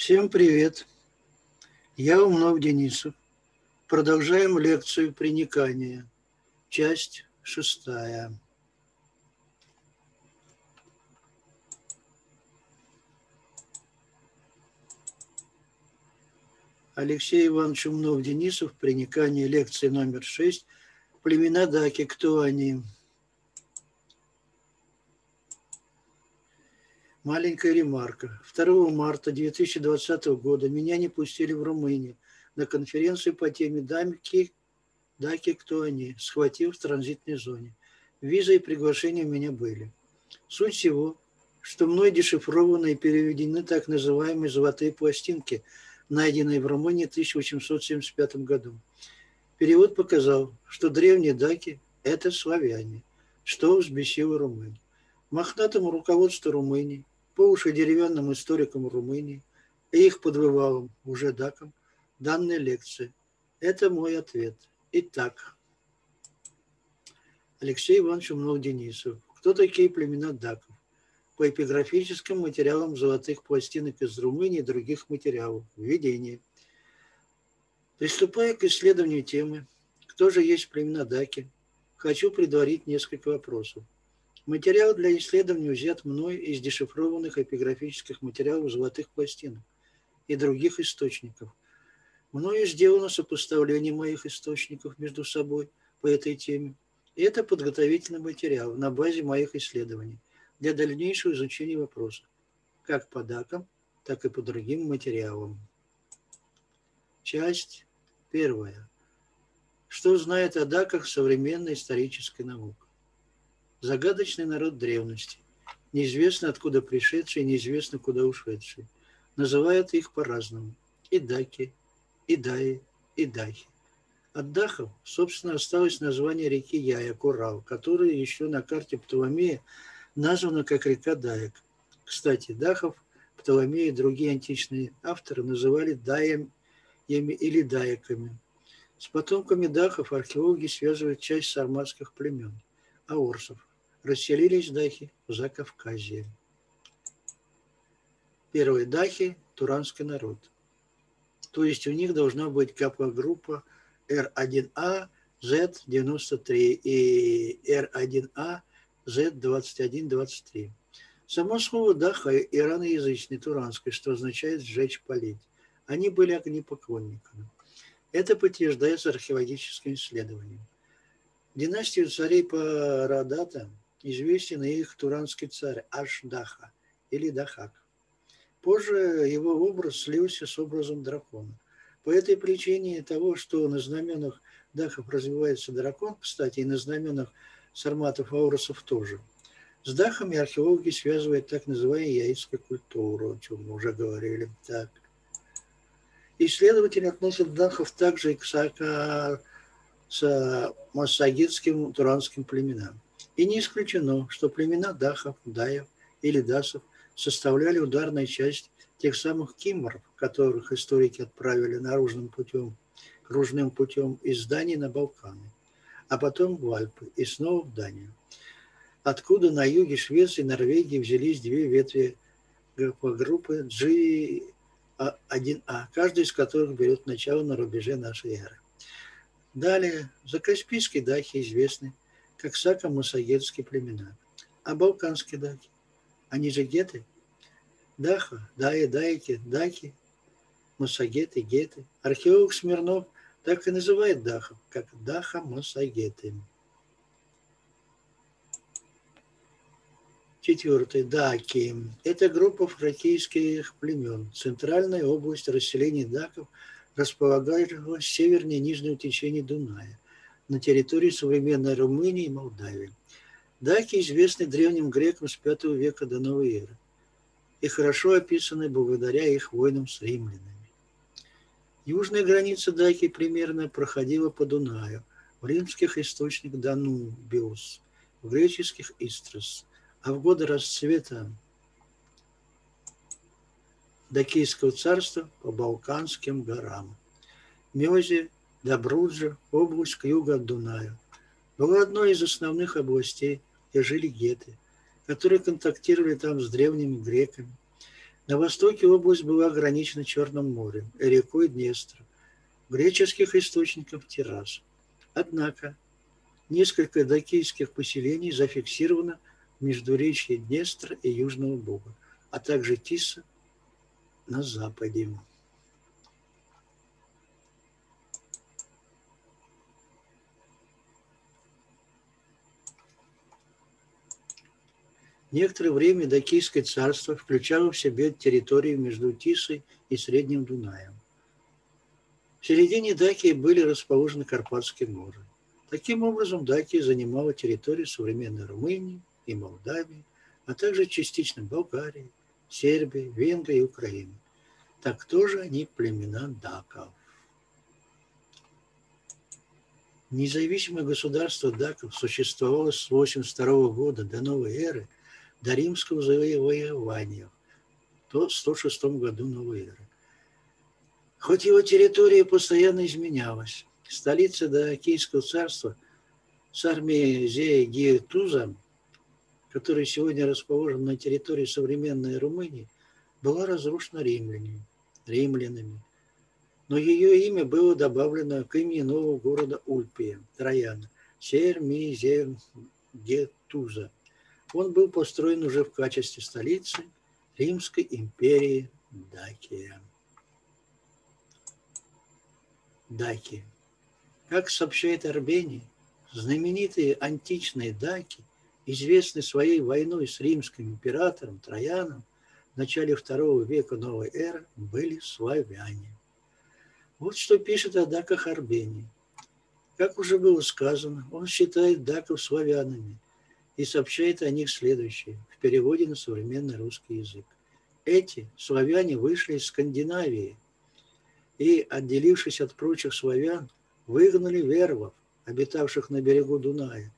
Всем привет! Я Умнов Денисов. Продолжаем лекцию «Приникание». Часть шестая. Алексей Иванович Умнов-Денисов, «Приникание», лекции номер шесть. Племена Даки, кто они? Маленькая ремарка. 2 марта 2020 года меня не пустили в Румынию на конференцию по теме «Дамки, Даки, кто они?», схватив в транзитной зоне. Виза и приглашения у меня были. Суть всего, что мной дешифрованы и переведены так называемые «золотые пластинки», найденные в Румынии в 1875 году. Перевод показал, что древние даки – это славяне, что взбесило румын. Мохнатому руководству Румынии по уши деревянным историкам Румынии и их подвывалым, уже дакам, данной лекции. Это мой ответ. Итак, Алексей Иванович Умнов-Денисов. Кто такие племена даков? По эпиграфическим материалам золотых пластинок из Румынии и других материалов. Введение. Приступая к исследованию темы, кто же есть племена даки, хочу предварить несколько вопросов. Материал для исследования взят мной из дешифрованных эпиграфических материалов золотых пластинок и других источников. Мною сделано сопоставление моих источников между собой по этой теме. И это подготовительный материал на базе моих исследований для дальнейшего изучения вопроса, как по дакам, так и по другим материалам. Часть первая. Что знает о даках современная историческая наука? Загадочный народ древности, неизвестно откуда пришедший, неизвестно куда ушедший. Называют их по-разному. И даки, и даи, и дахи. От дахов, собственно, осталось название реки Яя, Курал, которая еще на карте Птоломея названа как река Даек. Кстати, дахов Птоломей и другие античные авторы называли даями или даяками. С потомками дахов археологи связывают часть сарматских племен – аорсов расселились дахи в Закавказье. Первые дахи – туранский народ. То есть у них должна быть гаплогруппа R1A Z93 и R1A Z2123. Само слово «даха» ираноязычный, туранский, что означает «сжечь, полить». Они были огнепоклонниками. Это подтверждается археологическим исследованием. Династию царей Парадата известен их туранский царь Ашдаха или Дахак. Позже его образ слился с образом дракона. По этой причине того, что на знаменах Дахов развивается дракон, кстати, и на знаменах сарматов ауросов тоже. С Дахами археологи связывают так называемую яицкую культуру, о чем мы уже говорили. Так. Исследователи относят Дахов также и к сака, с массагитским туранским племенам. И не исключено, что племена Дахов, Даев или Дасов составляли ударную часть тех самых киммеров, которых историки отправили наружным путем, кружным путем из Дании на Балканы, а потом в Альпы и снова в Данию. Откуда на юге Швеции и Норвегии взялись две ветви группы G1A, каждая из которых берет начало на рубеже нашей эры. Далее, закаспийские дахи известны как сако-мусагетские племена. А балканские даки? Они же геты? Даха, даи, дайки, даки, мусагеты, геты. Археолог Смирнов так и называет дахов, как даха-мусагеты. Четвертый. Даки. Это группа фракийских племен. Центральная область расселения даков располагалась севернее нижнего течения Дуная на территории современной Румынии и Молдавии. Даки известны древним грекам с V века до новой эры и хорошо описаны благодаря их войнам с римлянами. Южная граница Даки примерно проходила по Дунаю, в римских источниках Данубиус, в греческих Истрос, а в годы расцвета Дакийского царства по Балканским горам. Мезе Добруджа, область к югу от Дуная, была одной из основных областей, где жили геты, которые контактировали там с древними греками. На востоке область была ограничена Черным морем и рекой Днестр, греческих источников Тирас. Однако несколько дакийских поселений зафиксировано в междуречье Днестра и Южного Бога, а также Тиса на западе. Некоторое время Дакийское царство включало в себя территории между Тисой и Средним Дунаем. В середине Дакии были расположены Карпатские горы. Таким образом, Дакия занимала территорию современной Румынии и Молдавии, а также частично Болгарии, Сербии, Венгрии и Украины. Так тоже они племена даков. Независимое государство даков существовало с 82 года до новой эры – до римского завоевания в 106 году новой эры. Хоть его территория постоянно изменялась, столица Даокийского царства с армией Зея которая сегодня расположена на территории современной Румынии, была разрушена римлянами. римлянами. Но ее имя было добавлено к имени нового города Ульпия, Трояна, Сермизергетуза – он был построен уже в качестве столицы Римской империи Дакия. Даки. Как сообщает Арбений, знаменитые античные даки, известные своей войной с римским императором Трояном в начале второго века новой эры, были славяне. Вот что пишет о даках Арбений. Как уже было сказано, он считает даков славянами – и сообщает о них следующее в переводе на современный русский язык. Эти славяне вышли из Скандинавии и, отделившись от прочих славян, выгнали вервов, обитавших на берегу Дуная,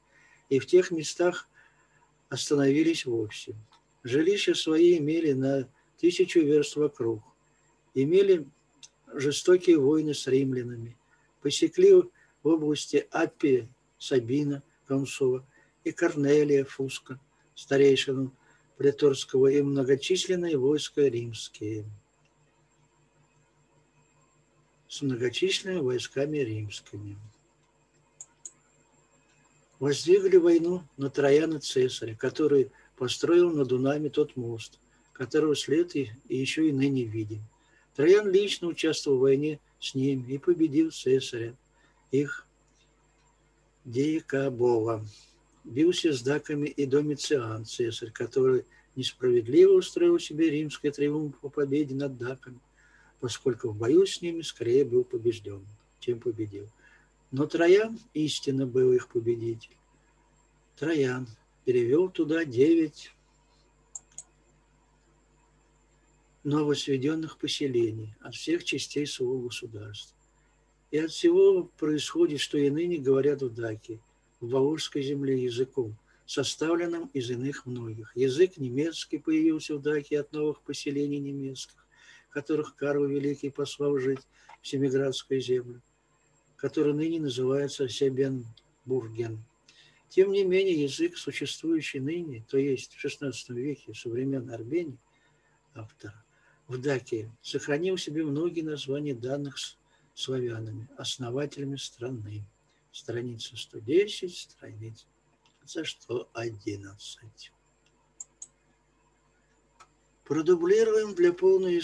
и в тех местах остановились вовсе. Жилища свои имели на тысячу верст вокруг, имели жестокие войны с римлянами, посекли в области Аппия, Сабина, Консова, и Корнелия Фуска, старейшину Преторского и многочисленные войска римские с многочисленными войсками римскими. Воздвигли войну на Трояна Цесаря, который построил на Дунаме тот мост, которого след и, еще и ныне видим. Троян лично участвовал в войне с ним и победил Цесаря, их Дикабова бился с даками и Домициан, цесарь, который несправедливо устроил себе римский триумф по победе над даками, поскольку в бою с ними скорее был побежден, чем победил. Но Троян истинно был их победитель. Троян перевел туда девять новосведенных поселений от всех частей своего государства. И от всего происходит, что и ныне говорят в Даке – в Волжской земле языком, составленным из иных многих. Язык немецкий появился в Даке от новых поселений немецких, которых Карл Великий послал жить в Семиградскую землю, который ныне называется Себенбурген. Тем не менее, язык, существующий ныне, то есть в XVI веке современной Армении, автор, в Даке, сохранил в себе многие названия данных славянами, основателями страны страница 110, страница 111. Продублируем для, полной,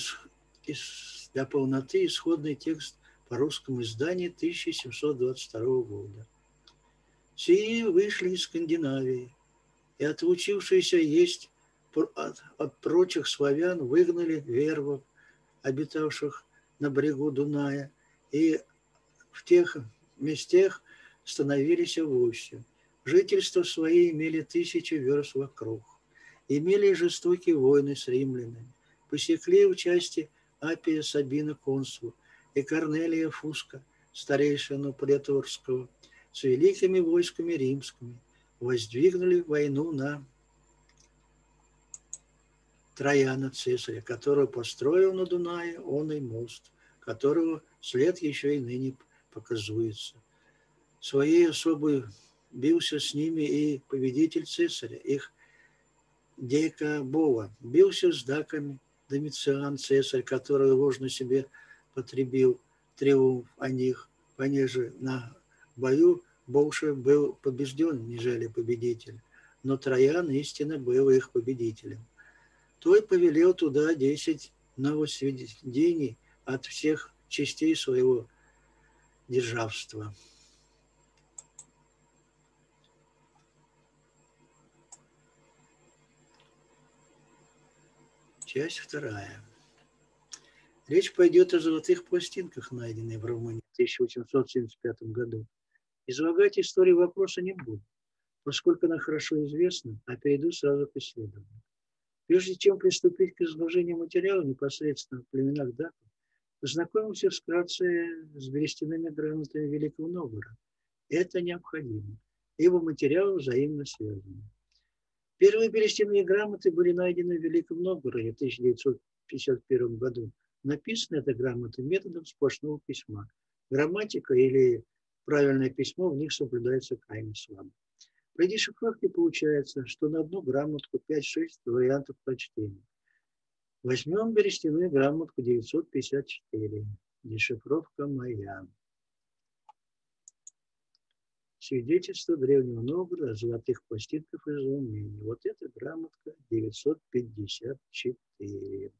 для полноты исходный текст по русскому изданию 1722 года. Сии вышли из Скандинавии, и отучившиеся есть от, от прочих славян выгнали вервов, обитавших на берегу Дуная, и в тех местах становились овощем. Жительство свои имели тысячи верст вокруг. Имели жестокие войны с римлянами. Посекли в части Апия Сабина консул и Корнелия Фуска, старейшину Преторского, с великими войсками римскими, воздвигнули войну на Трояна Цесаря, который построил на Дунае он и мост, которого след еще и ныне показывается своей особой бился с ними и победитель цесаря, их Дейка Бова, бился с даками Домициан, цесарь, который ложно себе потребил триумф о них, понеже на бою больше был побежден, нежели победитель. Но Троян истинно был их победителем. Той повелел туда десять новосведений от всех частей своего державства. Часть вторая. Речь пойдет о золотых пластинках, найденных в Румынии в 1875 году. Излагать историю вопроса не буду, поскольку она хорошо известна, а перейду сразу к исследованию. Прежде чем приступить к изложению материала непосредственно в племенах даков, познакомимся вкратце с берестяными грамотами Великого Новгорода. Это необходимо, ибо материалы взаимно связаны. Первые берестяные грамоты были найдены в Великом Новгороде в 1951 году. Написана эта грамота методом сплошного письма. Грамматика или правильное письмо в них соблюдается крайне слабо. При дешифровке получается, что на одну грамотку 5-6 вариантов прочтения. Возьмем берестяную грамотку 954. Дешифровка моя. Свидетельство Древнего Новгорода золотых пластинках из Румынии. Вот эта грамотка 954.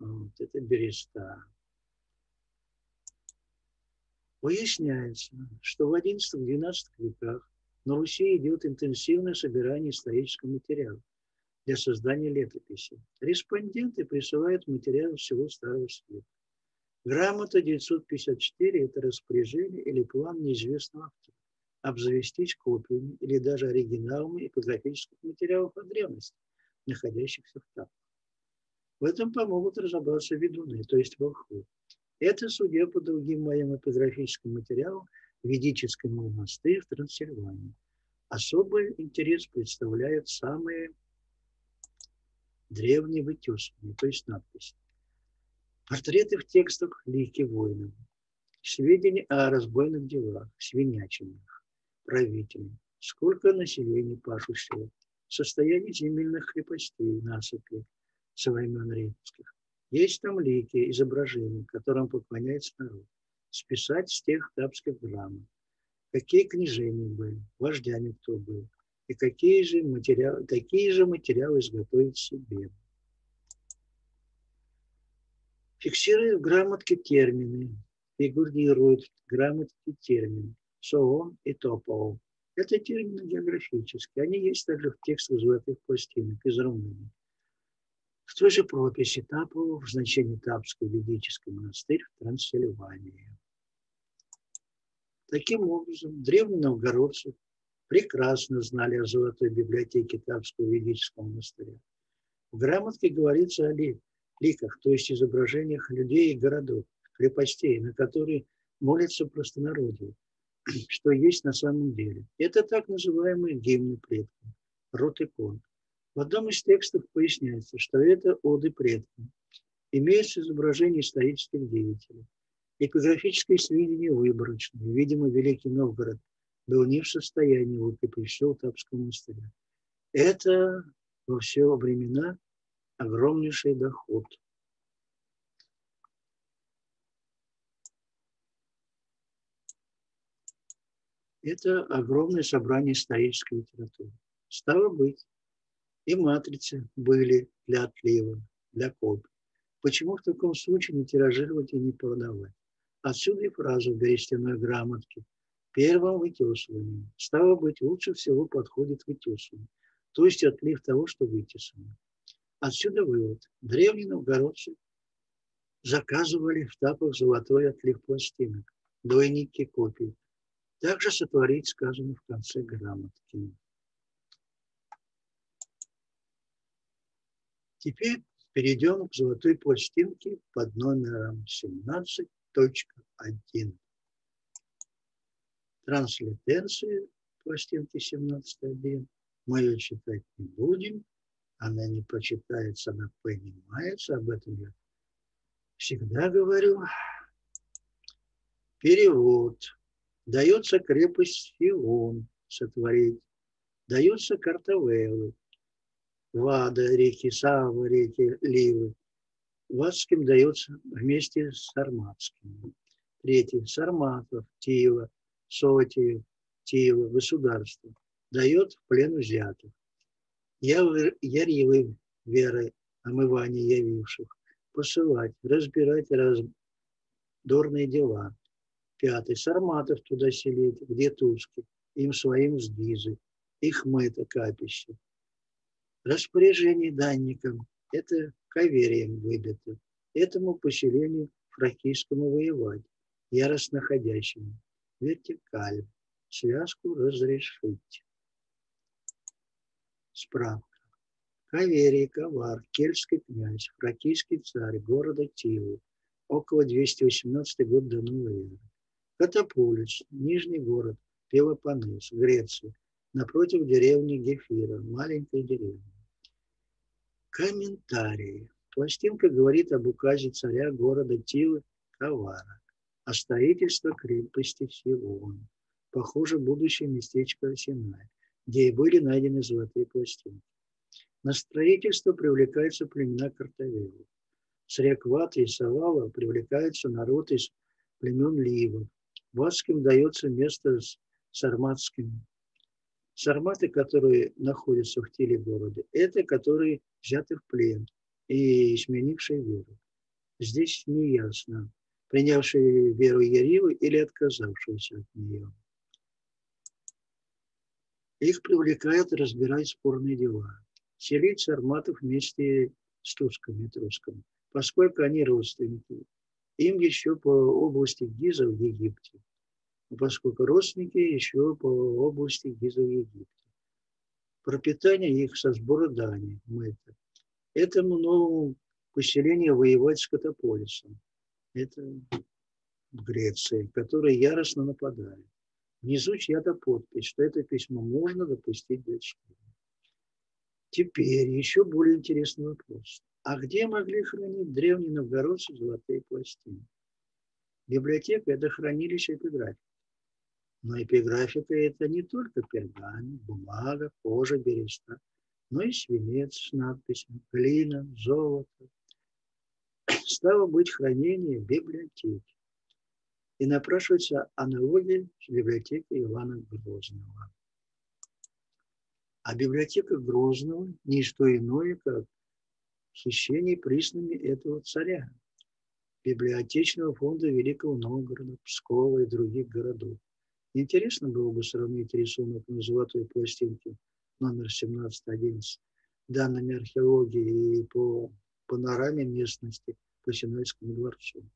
Вот это береста. Выясняется, что в XI-XII веках на Руси идет интенсивное собирание исторического материала для создания летописи. Респонденты присылают материал всего Старого Света. Грамота 954 – это распоряжение или план неизвестного автора обзавестись копиями или даже оригиналами эпиграфических материалов о древности, находящихся в тапах. В этом помогут разобраться ведуны, то есть волхвы. Это, судя по другим моим эпиграфическим материалам, ведический монастырь в Трансильвании. Особый интерес представляют самые древние вытесывания, то есть надписи. Портреты в текстах лики воинов, сведения о разбойных делах, свинячинах, правителей, сколько населения пашущего, состояние земельных крепостей, насыпи со времен римских. Есть там лики, изображения, которым поклоняется народ. Списать с тех тапских грамм. Какие княжения были, вождями кто был, и какие же материалы, такие же материалы изготовить себе. Фиксирует в грамотке термины, фигурирует в грамотке термины соон и топол. Это термины географические. Они есть также в текстах золотых пластинок из Румынии. В той же прописи Тапова в значении Тапский ведический монастырь в Трансильвании. Таким образом, древние новгородцы прекрасно знали о золотой библиотеке Тапского ведического монастыря. В грамотке говорится о ликах, то есть изображениях людей и городов, крепостей, на которые молятся простонародье, что есть на самом деле. Это так называемые гимны предков, род икон. В одном из текстов поясняется, что это оды предкам. Имеется изображение исторических деятелей. Эпиграфические сведения выборочные. Видимо, Великий Новгород был не в состоянии выкупить все Тапского монастыря. Это во все времена огромнейший доход. Это огромное собрание исторической литературы. Стало быть, и матрицы были для отлива, для копий. Почему в таком случае не тиражировать и не продавать? Отсюда и фраза в берестяной грамотке первым вытесыванием. Стало быть, лучше всего подходит вытесывание, то есть отлив того, что вытесано. Отсюда вывод. Древние новгородцы заказывали в тапах золотой отлив пластинок, двойники копий. Также сотворить сказано в конце грамотки. Теперь перейдем к золотой пластинке под номером 17.1. Транслитенции пластинки 17.1 мы ее читать не будем. Она не прочитается, она понимается. Об этом я всегда говорю. Перевод. Дается крепость Фион сотворить. Дается карта Вэллы Вада, реки Сава, реки Ливы. Вадским дается вместе с Сарматским. Третий. Сарматов, Тиева, Сотиев, Тиева, государство. Дает в плен взятых. Я ярьевы верой омывания явивших. Посылать, разбирать раздорные дела. Пятый. Сарматов туда селить, где Тузки, им своим сгизы, их мыто капище. Распоряжение данникам – это каверием выбито. Этому поселению фракийскому воевать, яростно ходящему. Вертикаль. Связку разрешить. Справка. Каверий, Ковар, кельтский князь, фракийский царь города Тивы, около 218 год до новой эры. Катапулец, нижний город, Пелопоннес, Греция, напротив деревни Гефира, маленькой деревни. Комментарии. Пластинка говорит об указе царя города Тивы Кавара, о строительстве крепости Силон, похоже, будущее местечко Синай, где и были найдены золотые пластинки. На строительство привлекаются племена Картавелов. С рек Ваты и Савала привлекается народ из племен Ливов, Ватским дается место с сарматским. Сарматы, которые находятся в теле города, это которые взяты в плен и сменившие веру. Здесь не ясно, принявшие веру Яривы или отказавшиеся от нее. Их привлекают разбирать спорные дела. Селить сарматов вместе с тусками и поскольку они родственники им еще по области Гиза в Египте, поскольку родственники еще по области Гиза в Египте. Пропитание их со сбора дани, это. Этому новому поселению воевать с Катаполисом. Это в Греции, который яростно нападает. Внизу чья-то подпись, что это письмо можно допустить для чтения. Теперь еще более интересный вопрос. А где могли хранить древние новгородцы золотые пластины? Библиотека – это хранилище эпиграфики. Но эпиграфика – это не только пергамент, бумага, кожа, береста, но и свинец с надписями, глина, золото. Стало быть хранение библиотеки. И напрашивается аналогия с библиотекой Ивана Грозного. А библиотека Грозного – не что иное, как хищений приснами этого царя, библиотечного фонда Великого Новгорода, Пскова и других городов. Интересно было бы сравнить рисунок на золотой пластинке номер 1711 данными археологии и по панораме местности по Синайскому дворцу.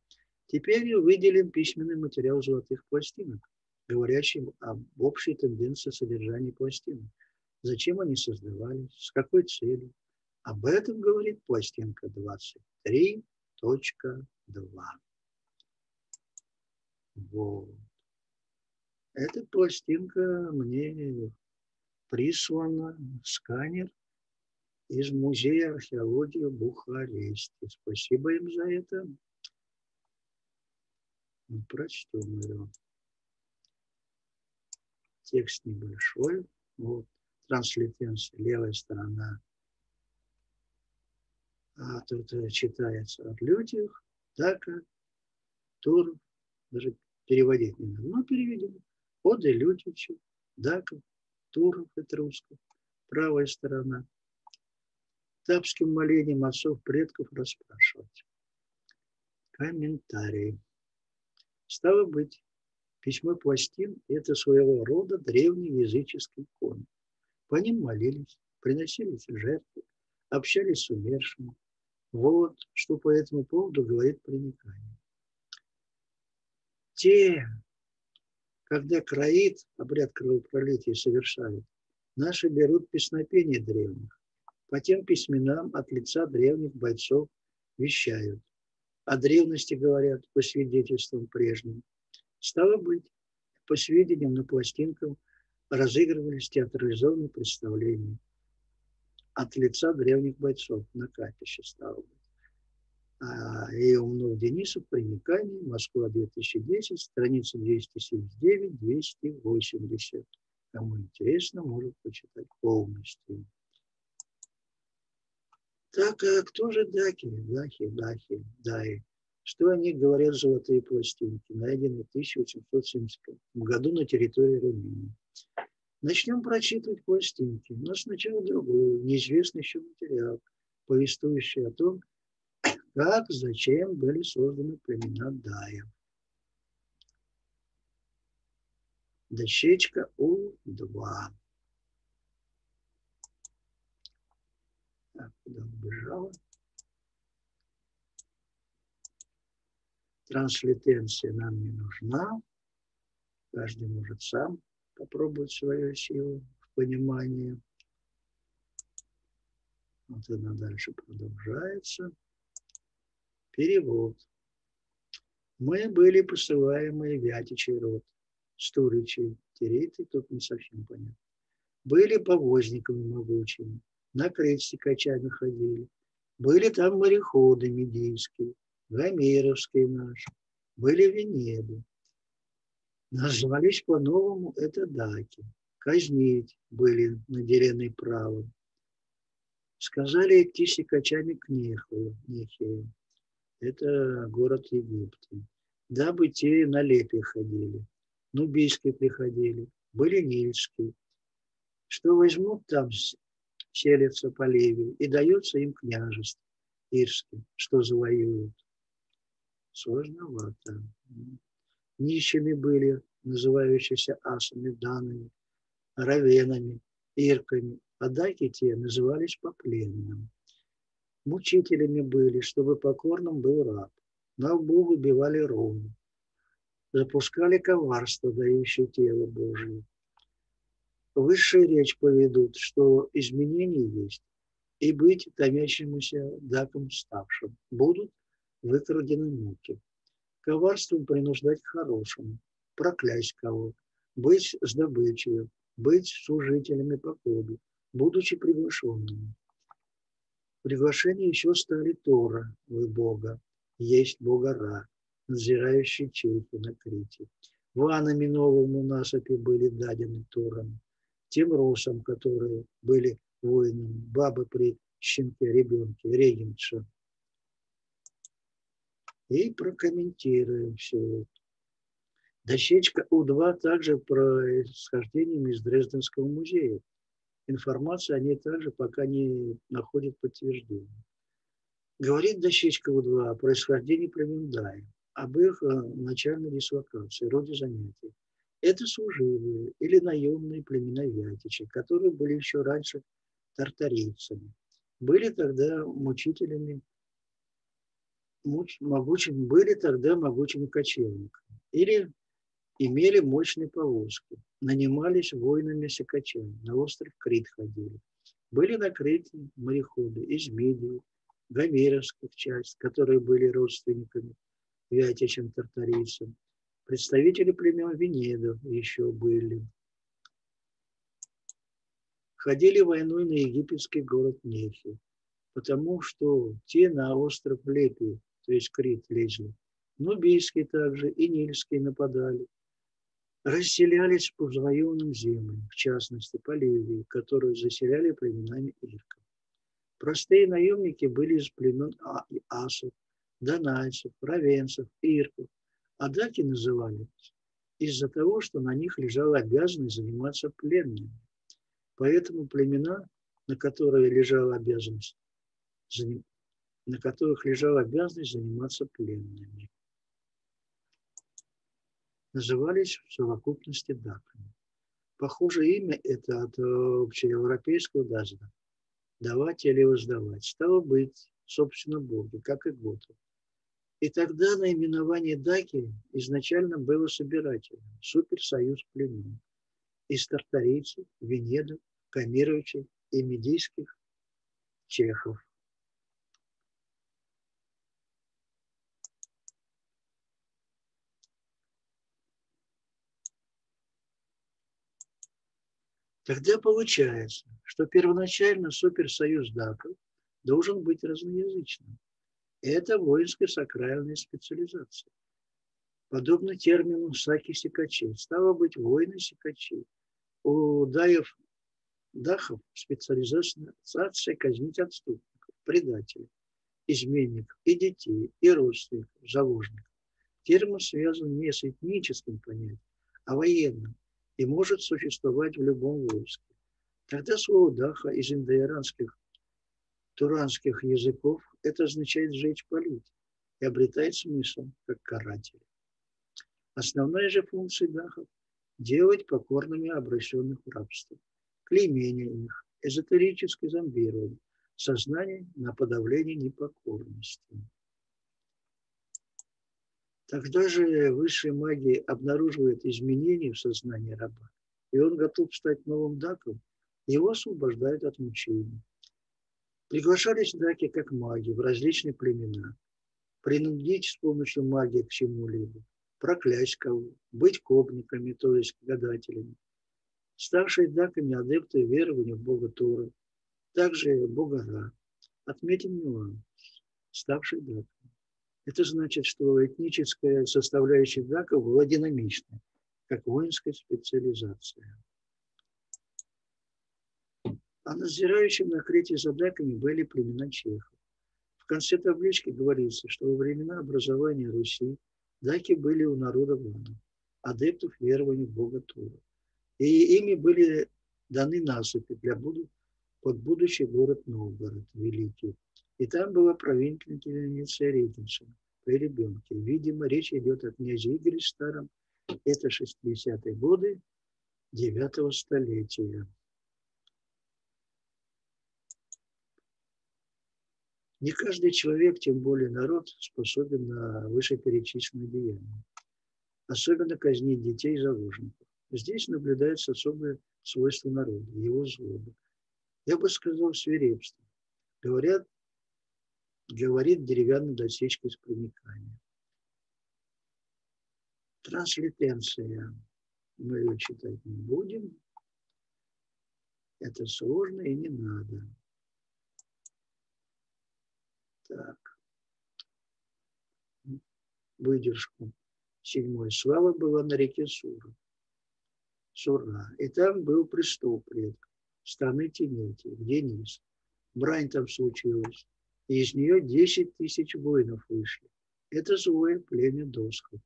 Теперь выделим письменный материал золотых пластинок, говорящий об общей тенденции содержания пластинок. Зачем они создавались, с какой целью, об этом говорит пластинка 23.2. Вот. Эта пластинка мне прислана, сканер из Музея археологии Бухаресте. Спасибо им за это. Ну, прочтем ее. Текст небольшой. Вот. Транслитенция, левая сторона а тут э, читается от людях, так, Туров, даже переводить не надо, но переведем. Оды Лютичу, Даков, Туров, это русского, правая сторона. Тапским молением отцов предков расспрашивать. Комментарии. Стало быть, письмо пластин – это своего рода древний языческий кон. По ним молились, приносили жертвы, общались с умершими, вот что по этому поводу говорит проникание. Те, когда кроит, обряд кровопролития совершают, наши берут песнопение древних. По тем письменам от лица древних бойцов вещают. О древности говорят по свидетельствам прежним. Стало быть, по сведениям на пластинках разыгрывались театрализованные представления от лица древних бойцов на капище стало быть. А, и умнов Денисов, проникание, Москва 2010, страница 279-280. Кому интересно, может почитать полностью. Так, а кто же даки? Дахи, дахи, дай. Что они говорят золотые пластинки, найденные в 1875 году на территории Румынии? Начнем прочитывать пластинки. Но сначала другой, неизвестный еще материал, повествующий о том, как, зачем были созданы племена Даев. Дощечка У2. Так, куда убежала? Транслитенция нам не нужна. Каждый может сам попробовать свою силу в понимании. Вот она дальше продолжается. Перевод. Мы были посылаемые Вятичий род, Стуричи, Тереты, тут не совсем понятно. Были повозниками могучими, на кресте качами ходили. Были там мореходы медийские, гомеровские наши, были Венеды. Назвались по-новому это даки. Казнить были наделены правом. Сказали идти сикачами к Неху, Нехею. Это город Египта. Дабы те на лепе ходили. Нубийские приходили, были нильские. Что возьмут там, селятся по леве, и дается им княжество ирским, что завоюют. Сложновато. Нищими были, называющиеся асами, данами, равенами, ирками, а даки те назывались попленным. Мучителями были, чтобы покорным был раб. На лбу выбивали ровно. Запускали коварство, дающее тело Божие. Высшая речь поведут, что изменения есть, и быть томящимся даком ставшим. Будут выкрадены муки. Коварством принуждать к хорошему, проклясть кого, быть с добычей, быть служителями покоя, будучи приглашенными. Приглашение еще стали Тора, вы Бога, есть Бога Ра, надзирающий чехи на Крите. Ванами новому насыпи были дадены Торами, тем росам, которые были воинами, бабы при щенке, ребенке, регенша. И прокомментируем все это. Дощечка У2 также происхождением из Дрезденского музея. Информация о ней также пока не находит подтверждения. Говорит дощечка У2 о происхождении племен Дая, об их э, начальной дислокации, роде занятий. Это служивые или наемные племена Вятичи, которые были еще раньше тартарийцами. Были тогда мучителями, муч, могучими, были тогда могучими кочевниками. Или имели мощные повозки, нанимались воинами-сикачами, на остров Крит ходили. Были накрыты мореходы из Мидии, Гомеровских часть, которые были родственниками вятичам тартарийцам. Представители племен Венедов еще были. Ходили войной на египетский город Нефи, потому что те на остров Лепи, то есть Крит, лезли. Нубийские также и Нильские нападали расселялись по завоеванным землям, в частности по Ливии, которую заселяли племенами ирков. Простые наемники были из племен а асов, донайцев, равенцев, ирков, а даки назывались из-за того, что на них лежала обязанность заниматься пленными. Поэтому племена, на которые лежала обязанность, на которых лежала обязанность заниматься пленными назывались в совокупности даками. Похоже, имя это от э, общеевропейского дазда – давать или воздавать. Стало быть, собственно, боги, как и готов. И тогда наименование даки изначально было собирательным – суперсоюз племен из тартарийцев, венедов, камировичей и медийских чехов. Тогда получается, что первоначально суперсоюз ДАКов должен быть разноязычным. Это воинская сакральная специализация. Подобно термину саки-сикачей. Стало быть, воины-сикачей. У даев дахов специализация казнить отступников. предателей, изменников и детей, и родственников, заложников. Термин связан не с этническим понятием, а военным и может существовать в любом войске. Тогда слово «даха» из индоиранских туранских языков это означает «сжечь полить» и обретает смысл как каратель. Основная же функция дахов – делать покорными обращенных в рабство, клеймение их, эзотерическое зомбирование, сознание на подавление непокорности. Тогда же высшая магия обнаруживает изменения в сознании раба, и он готов стать новым даком, его освобождают от мучений. Приглашались даки как маги в различные племена, принудить с помощью магии к чему-либо, проклясть кого, быть копниками, то есть гадателями. Ставшие даками адепты верования в Бога Тора, также Бога Ра. Отметим нюанс, ставший даком. Это значит, что этническая составляющая дака была динамичной, как воинская специализация. А надзирающим на Крите за даками были племена чехов. В конце таблички говорится, что во времена образования Руси даки были у народа вана, адептов верования в Бога Тура. И ими были даны насыпи для буду, под будущий город Новгород, Великий, и там была правительница Регеншина при ребенке. Видимо, речь идет о князе Игоре Старом. Это 60-е годы 9 столетия. Не каждый человек, тем более народ, способен на вышеперечисленные деяния. Особенно казнить детей заложников. Здесь наблюдается особое свойство народа, его злоба. Я бы сказал свирепство. Говорят, говорит деревянной досечкой с прониканием. Транслитенция. Мы ее читать не будем. Это сложно и не надо. Так. Выдержку. Седьмой. Слава была на реке Сура. Сура. И там был престол предков страны Тинети, где низ. Брань там случилась и из нее 10 тысяч воинов вышли. Это злое племя досков.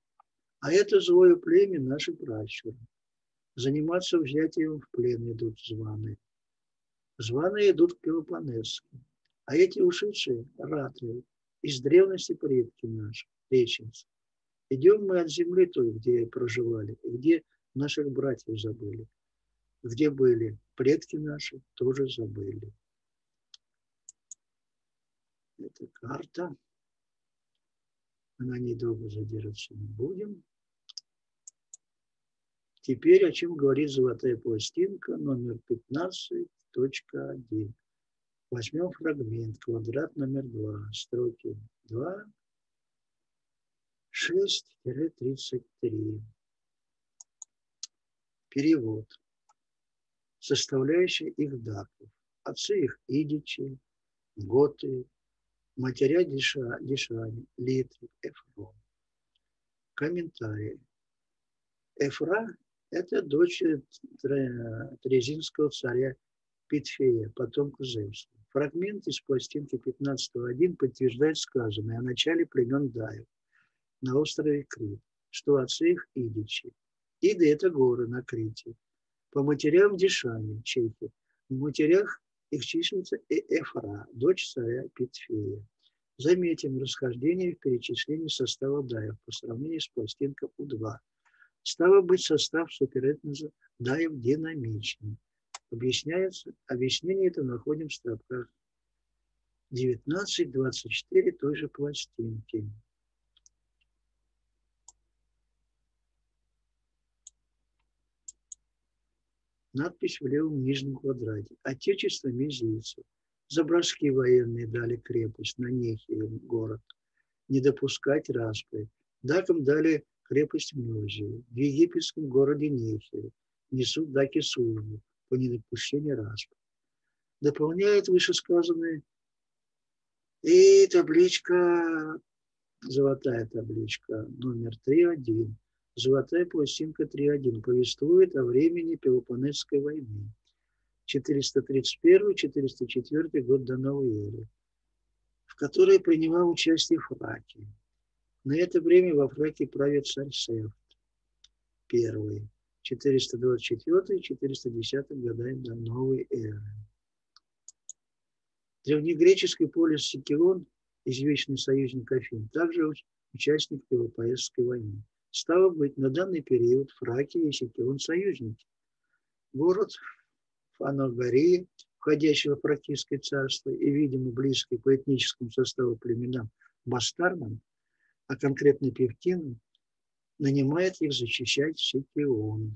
А это злое племя наши пращуры. Заниматься взятием в плен идут званые. Званые идут к Пелопонесу. А эти ушедшие – ратные, из древности предки наши, реченцы. Идем мы от земли той, где проживали, где наших братьев забыли. Где были предки наши, тоже забыли. Это карта. На ней долго задерживаться не будем. Теперь о чем говорит золотая пластинка номер 15.1. Возьмем фрагмент, квадрат номер 2, строки 2, 6-33. Перевод. Составляющие их датов. Отцы их идичи, готы, матеря Диша, Дишани, Литвы, Эфрон. Комментарии. Эфра – это дочь Трезинского царя Питфея, потомка Зевса. Фрагмент из пластинки 15.1 подтверждает сказанное о начале племен Даев на острове Крит, что отцы их идичи. Иды – это горы на Крите. По матерям Дишани, чехи. В матерях их числится Эфра, дочь царя Питфея. Заметим расхождение в перечислении состава даев по сравнению с пластинкой У2. Стало быть, состав суперэтноза даев динамичный. Объясняется, объяснение это находим в строках 19-24 той же пластинки. надпись в левом нижнем квадрате. Отечество Мизильцев. За военные дали крепость на Нехе, город. Не допускать распри. Дакам дали крепость Мюзию. В египетском городе Нехе несут даки службу по недопущению распри. Дополняет вышесказанное и табличка, золотая табличка номер 3.1 Золотая пластинка 3.1 повествует о времени Пелопонесской войны. 431-404 год до новой эры. которой принимал участие Фракий. На это время во Фраке правит царь Сефт, первый, 424-410 года до новой эры. Древнегреческий полис Сикелон, извечный союзник Афин, также участник Пелопоэзской войны. Стало быть, на данный период Фракия и Сикелон союзники. Город Фанагория, входящего в Фракийское царство и, видимо, близкий по этническому составу племенам Бастарнам, а конкретно Певкиным, нанимает их защищать Сикион.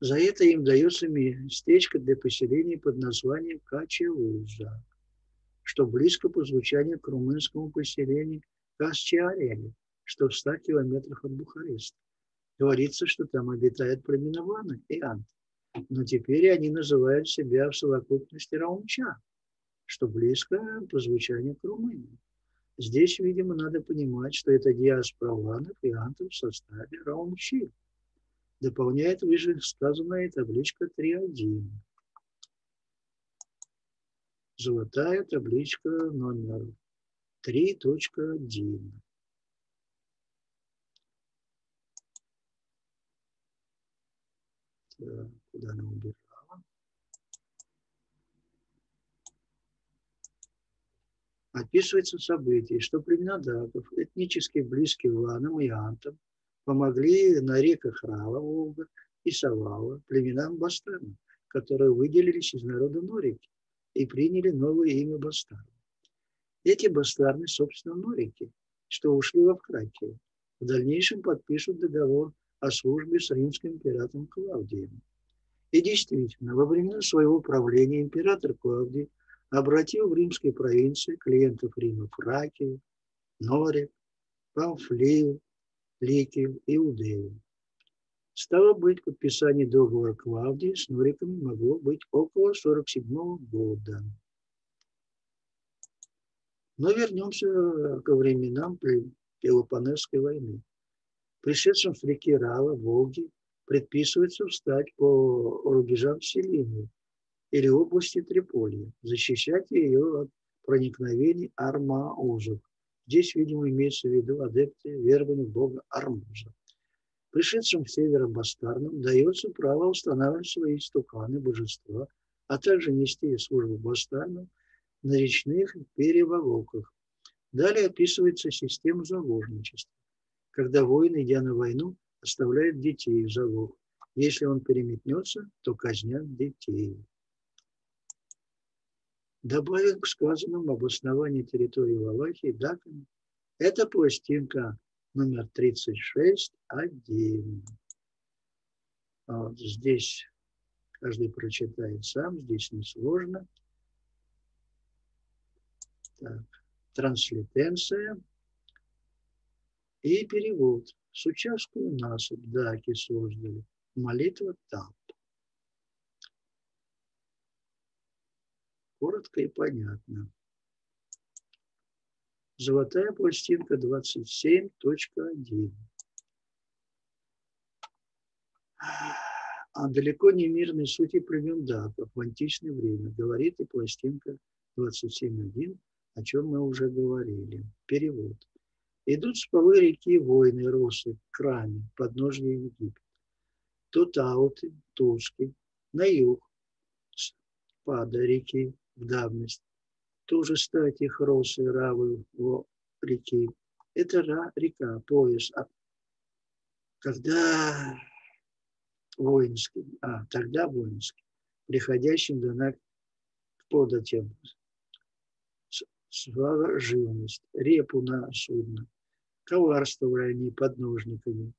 За это им дается местечко для поселения под названием Качелуза, что близко по звучанию к румынскому поселению Касчиарели, что в 100 километрах от Бухареста. Говорится, что там обитают племена и Ант. Но теперь они называют себя в совокупности Раумча, что близко по звучанию к Румынии. Здесь, видимо, надо понимать, что это диаспора ванов и антов в составе Раумчи дополняет вышесказанная табличка 3.1. Золотая табличка номер 3.1. Так, куда она убежала? Описывается событие, что племена даков, этнически близкие Ванам и Антам, помогли на реках Рава, Волга и Савала племенам Бастана, которые выделились из народа Норики и приняли новое имя Бастана. Эти бастарны, собственно, Норики, что ушли во Вкратию, в дальнейшем подпишут договор о службе с римским императором Клавдием. И действительно, во времена своего правления император Клавдий обратил в римской провинции клиентов Рима Фракию, Норик, Памфлию, Ликию, Иудею. Стало быть, подписание договора Клавдии с Нориками могло быть около 47 года. Но вернемся ко временам Пелопонесской войны. Пришедшим с реки Рава, Волги, предписывается встать по рубежам Селении или области Триполья, защищать ее от проникновений армаузов, Здесь, видимо, имеется в виду адепты верования бога Армуза. Пришедшим с севера бастарнам дается право устанавливать свои стуканы божества, а также нести службу бастарнам на речных переволоках. Далее описывается система заложничества, когда воин, идя на войну, оставляет детей в залог. Если он переметнется, то казнят детей. Добавим к сказанному об основании территории Валахии датами. Это пластинка номер 36.1. Вот здесь каждый прочитает сам, здесь несложно. Так, транслитенция и перевод. Сучавскую насыпь даки создали. Молитва там. Коротко и понятно. Золотая пластинка 27.1. А далеко не мирной сути племен даков в античное время говорит и пластинка 27.1, о чем мы уже говорили. Перевод. Идут с полы реки воины росы к краме, подножье Египет. Тут ауты, тушки, на юг, спада реки, в давность. Тоже стать их росы равы в реки. Это река, пояс. А когда воинский, а тогда воинский, приходящим дана к податям живность, репу на судно. Коварствовали они подножниками,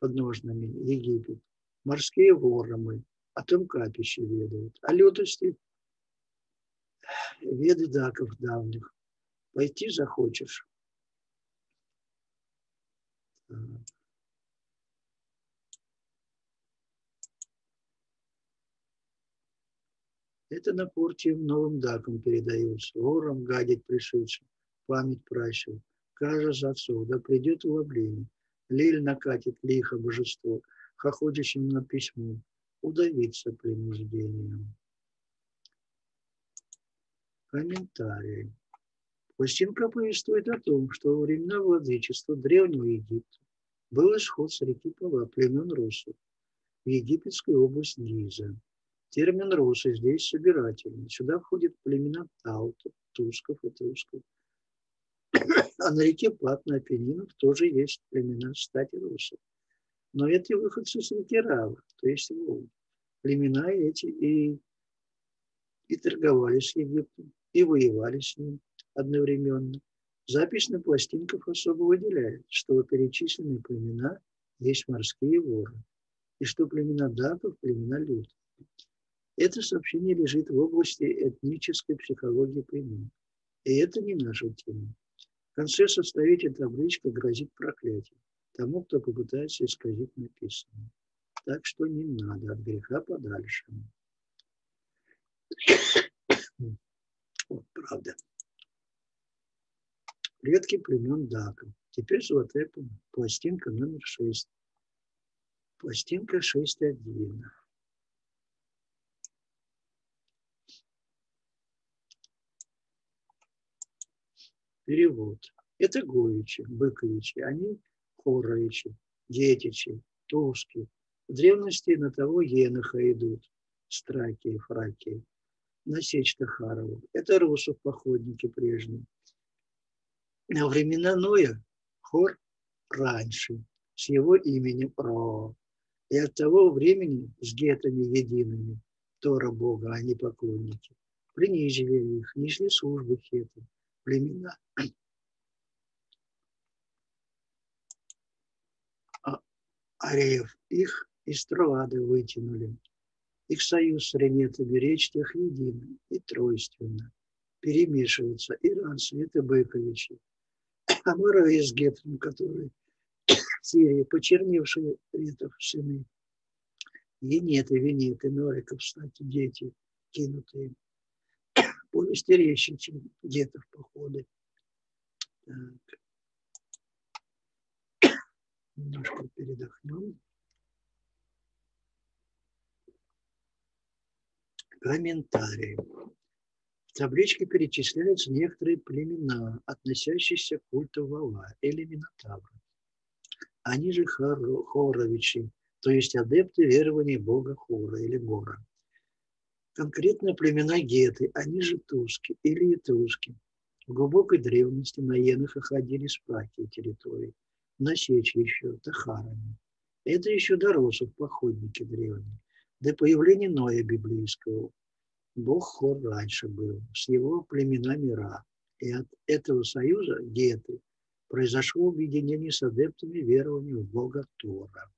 подножными Египет. Морские воромы, о том капище ведают. А лютости веды даков давних. Пойти захочешь. Это на порте новым даком передаются. Вором гадить пришедшим, память пращил. Кажа за отцов, да придет улобление. Лиль накатит лихо божество, хохочущим на письмо, удавиться принуждением. Комментарий. Пластинка повествует о том, что во времена владычества Древнего Египта был исход с реки Пала племен русов в египетскую область Гиза. Термин «русы» здесь собирательный. Сюда входят племена Таутов, Тусков и Трусков. А на реке Плат на Апеннинах тоже есть племена стати русов. Но это выходцы с реки Рава, то есть Волги. Племена эти и, и торговали с Египтом, и воевали с ним одновременно. Запись на пластинках особо выделяет, что перечисленные племена есть морские воры, и что племена даков – племена лютых. Это сообщение лежит в области этнической психологии племен. И это не наша тема. В конце составитель табличка грозит проклятием тому, кто попытается исказить написанное. Так что не надо, от греха подальше. Вот правда. Предки племен Даков. Теперь золотая пластинка номер 6. Пластинка 6.1. Перевод. Это Говичи, Быковичи. Они Хоровичи, Детичи, Туски. В древности на того Еноха идут. Страки, Фраки. На сечь Тахарову. Это русов походники прежние. На времена Ноя Хор раньше, с его именем Ро. И от того времени с гетами едиными, Тора Бога, они поклонники, принизили их, несли службу хетам, племена. А Ареев их из Троады вытянули. Их союз с Ренетами речь тех единый и тройственно. Перемешиваются Иран, Света Быковичи, Амарова с Гетром, которые в Сирии, почерневшие Ретов сыны. Венеты, Венеты, Нориков, кстати, дети, кинутые. Повести резче, чем Гетов походы. Так. Немножко передохнем. Комментарии. В табличке перечисляются некоторые племена, относящиеся к культу Вала или Минотавра. Они же хоровичи, то есть адепты верования бога Хора или Гора. Конкретно племена Геты, они же Туски или Этруски. В глубокой древности на Енах ходили с Паки территории, на Сечи еще Тахарами. Это еще до Росов, походники древние, до появления Ноя библейского, Бог Хор раньше был, с его племенами Ра. И от этого союза Геты произошло объединение с адептами верования в Бога Тора.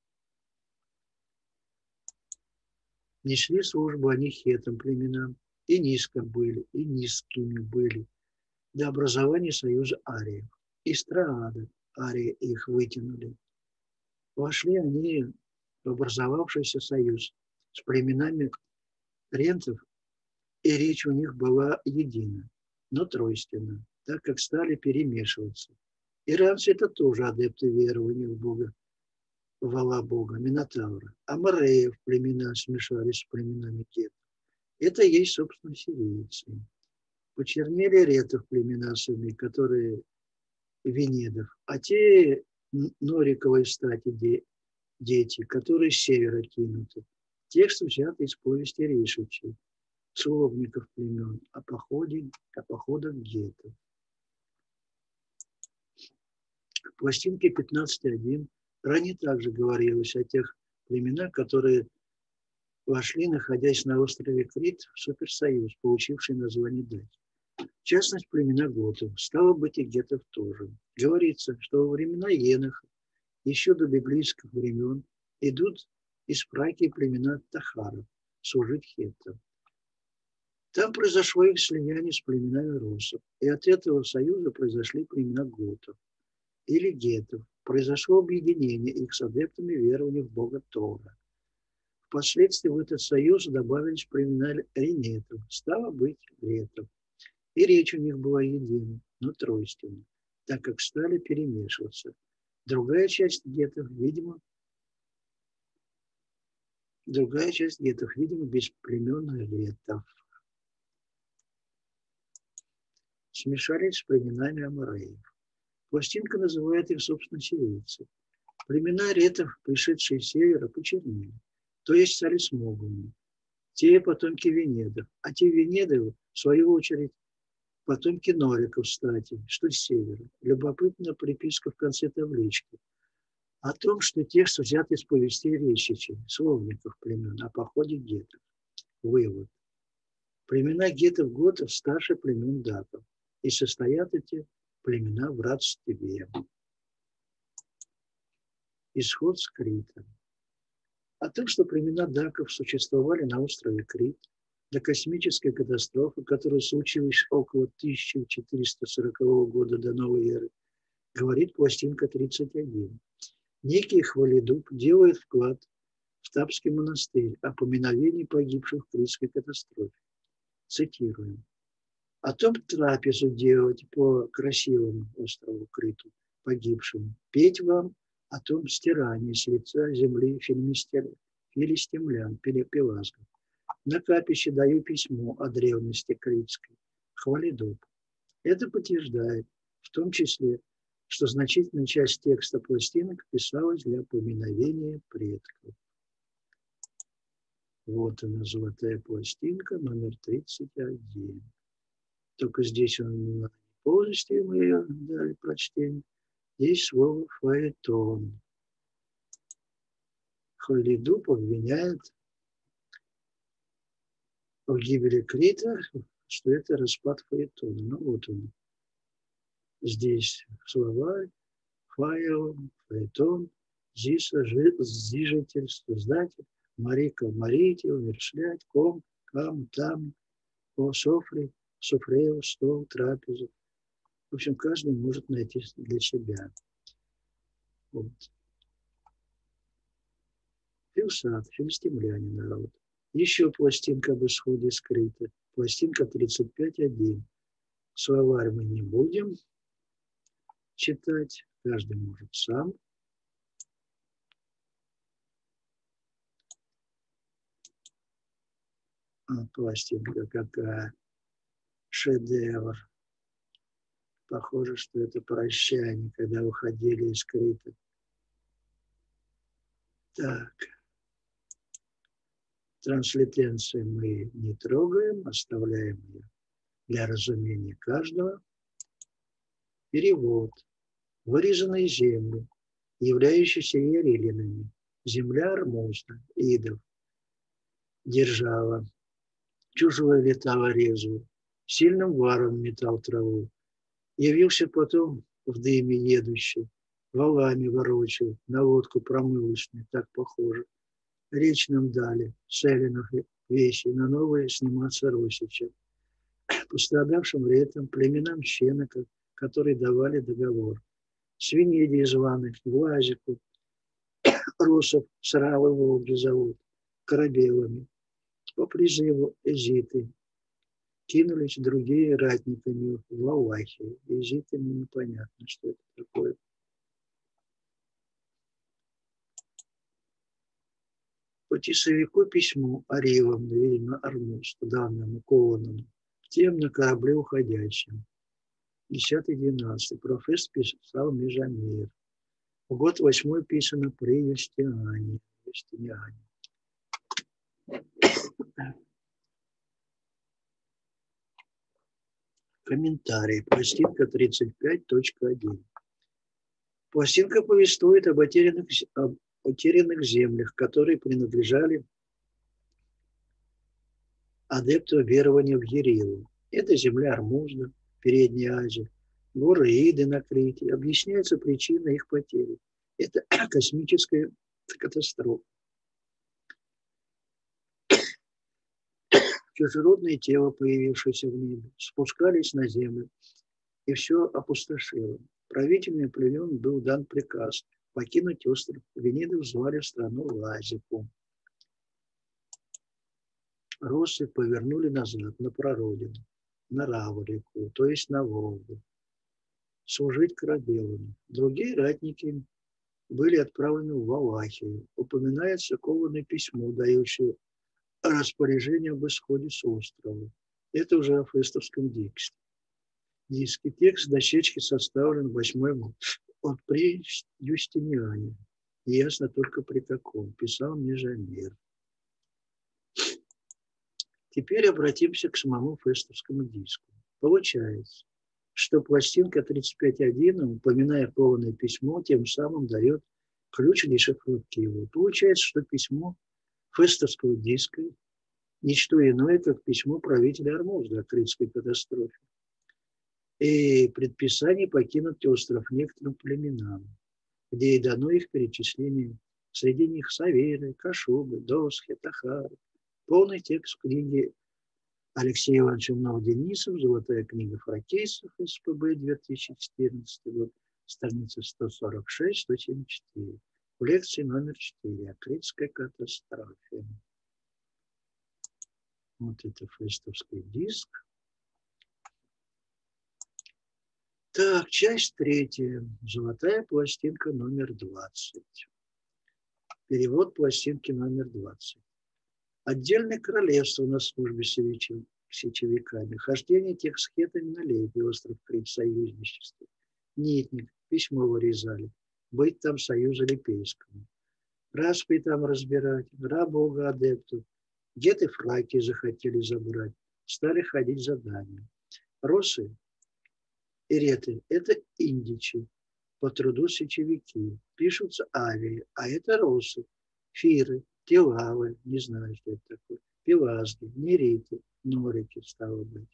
Несли службу они хетам племенам, и низко были, и низкими были, до образования союза ариев. Из Троада арии их вытянули. Вошли они в образовавшийся союз с племенами ренцев и речь у них была едина, но тройственна, так как стали перемешиваться. Иранцы – это тоже адепты верования в Бога, вала Бога, Минотавра. А Мореев племена смешались с племенами Кетов. Это есть, собственно, сирийцы. Почернели ретов племена Суми, которые Венедов, а те Нориковой стати дети, которые с севера кинуты. Текст взят из повести Ришичей словников племен о походе, о походах гетов. В пластинке 15.1 ранее также говорилось о тех племенах, которые вошли, находясь на острове Крит, в суперсоюз, получивший название Дать. В частности, племена готов. Стало быть, и гетов тоже. Говорится, что во времена Еноха, еще до библейских времен, идут из праки племена Тахаров служить хеттам. Там произошло их слияние с племенами русов, и от этого союза произошли племена готов или гетов. Произошло объединение их с адептами верования в Бога Тора. Впоследствии в этот союз добавились племена ренетов, стало быть, гретов. И речь у них была едина, но тройственна, так как стали перемешиваться. Другая часть гетов, видимо, другая часть гетов, видимо, без племен ретов. смешались с племенами амареев. Пластинка называет их, собственно, сирийцы. Племена ретов, пришедшие с севера, почернели, то есть стали смуглыми. Те потомки Венедов, а те Венеды, в свою очередь, потомки Нориков, кстати, что с севера. Любопытная приписка в конце таблички о том, что текст взят из повести речичей, словников племен, о походе гетов. Вывод. Племена гетов-готов старше племен даков, и состоят эти племена в родстве. Исход с Крита. О том, что племена даков существовали на острове Крит, до космической катастрофы, которая случилась около 1440 года до новой эры, говорит пластинка 31. Некий Хвалидуб делает вклад в Тапский монастырь о поминовении погибших в Критской катастрофе. Цитируем. О том трапезу делать по красивому острову Криту, погибшим, петь вам о том стирании с лица земли филистимлян, пелазгов. На капище даю письмо о древности критской, хвалидуб. Это подтверждает в том числе что значительная часть текста пластинок писалась для поминовения предков. Вот она, золотая пластинка, номер 31. Только здесь он полностью мы ее дали прочтение. Здесь слово фаэтон. Халидуб обвиняет в гибели Крита, что это распад фаэтона. Ну вот он, здесь слова файл, фаэтон, зиса, зижитель, создатель, марика, марите, умершлять, ком, кам, там, о, софри, софрео, стол, трапезу. В общем, каждый может найти для себя. Вот. Филсат, филистимляне народ. Еще пластинка об исходе скрыта. Пластинка 35.1. Словарь мы не будем, читать, каждый может сам. А, пластинка какая, шедевр. Похоже, что это прощание, когда уходили из Крита. Так. Транслитенцию мы не трогаем, оставляем ее для разумения каждого. Перевод вырезанные земли, являющиеся иерелинами, земля армузна, идов, держава, чужого летала резу, сильным варом метал траву, явился потом в дыме едущий, валами ворочил, на лодку промывочную, так похоже. Речь нам дали, селенов вещи, на новые сниматься Росича. Пострадавшим летом племенам щеноков, которые давали договор – свиньи званых, глазиков, русов, сравы Волги зовут, корабелами. По призыву эзиты кинулись другие ратниками в Аллахе. Эзитами непонятно, что это такое. По тесовику письму Аривам, видимо, Армуз, данному кованому, тем на корабле уходящим. 10-12. Професс писал Межамир. Год восьмой писано при Юстиане. Юстиниане. Комментарий. Пластинка 35.1. Пластинка повествует об утерянных, об утерянных землях, которые принадлежали адепту верования в Ерилу. Это земля Армузна, Передней Азии, горы Иды на Крите. Объясняется причина их потери. Это космическая катастрофа. Чужеродные тела, появившиеся в небе, спускались на землю, и все опустошило. Правителям племен был дан приказ покинуть остров. Венеды звали в страну Лазику. Росы повернули назад, на прародину на Раврику, то есть на Волгу, служить корабелами. Другие ратники были отправлены в Валахию. Упоминается кованое письмо, дающее распоряжение об исходе с острова. Это уже о фестовском тексте. Диски. Текст дощечки составлен восьмой от при Юстиниане. Ясно только при каком. Писал Межамир. Теперь обратимся к самому фестовскому диску. Получается, что пластинка 35.1, упоминая полное письмо, тем самым дает ключ к дешифровке его. Получается, что письмо фестовского диска – ничто иное, как письмо правителя Армузда о критской катастрофе и предписание покинуть остров некоторым племенам, где и дано их перечисление. Среди них Саверы, Кашубы, Досхи, Тахары. Полный текст книги Алексея Ивановича Мнов-Денисов, «Золотая книга фракейсов», СПБ, 2014 год, страница 146-174, в лекции номер 4 о критской катастрофе. Вот это фестовский диск. Так, часть третья. Золотая пластинка номер 20. Перевод пластинки номер 20. Отдельное королевство на службе сечевиками. Хождение тех схетами на лейбе, остров Крит, союзничество. Нитник, письмо вырезали. Быть там союза Липейскому. Распри там разбирать, ра бога адептов. Где-то фраки захотели забрать. Стали ходить за дами. Росы Иреты – это индичи, по труду сечевики. Пишутся авии, а это росы, фиры, телавы, не знаю, что это такое, пилазги, нериты, норики, стало быть.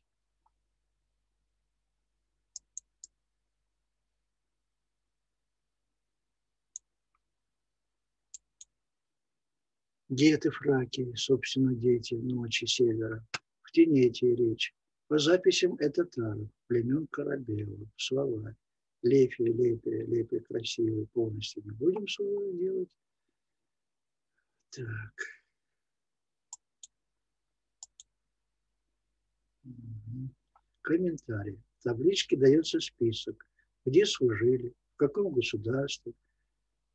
Дети фраки, собственно, дети ночи севера. В тенете речь. По записям это Тара, племен Корабелов, слова. Лепи, лепи, лепи красивый, полностью не будем слова делать. Так. Комментарий. В табличке дается список, где служили, в каком государстве,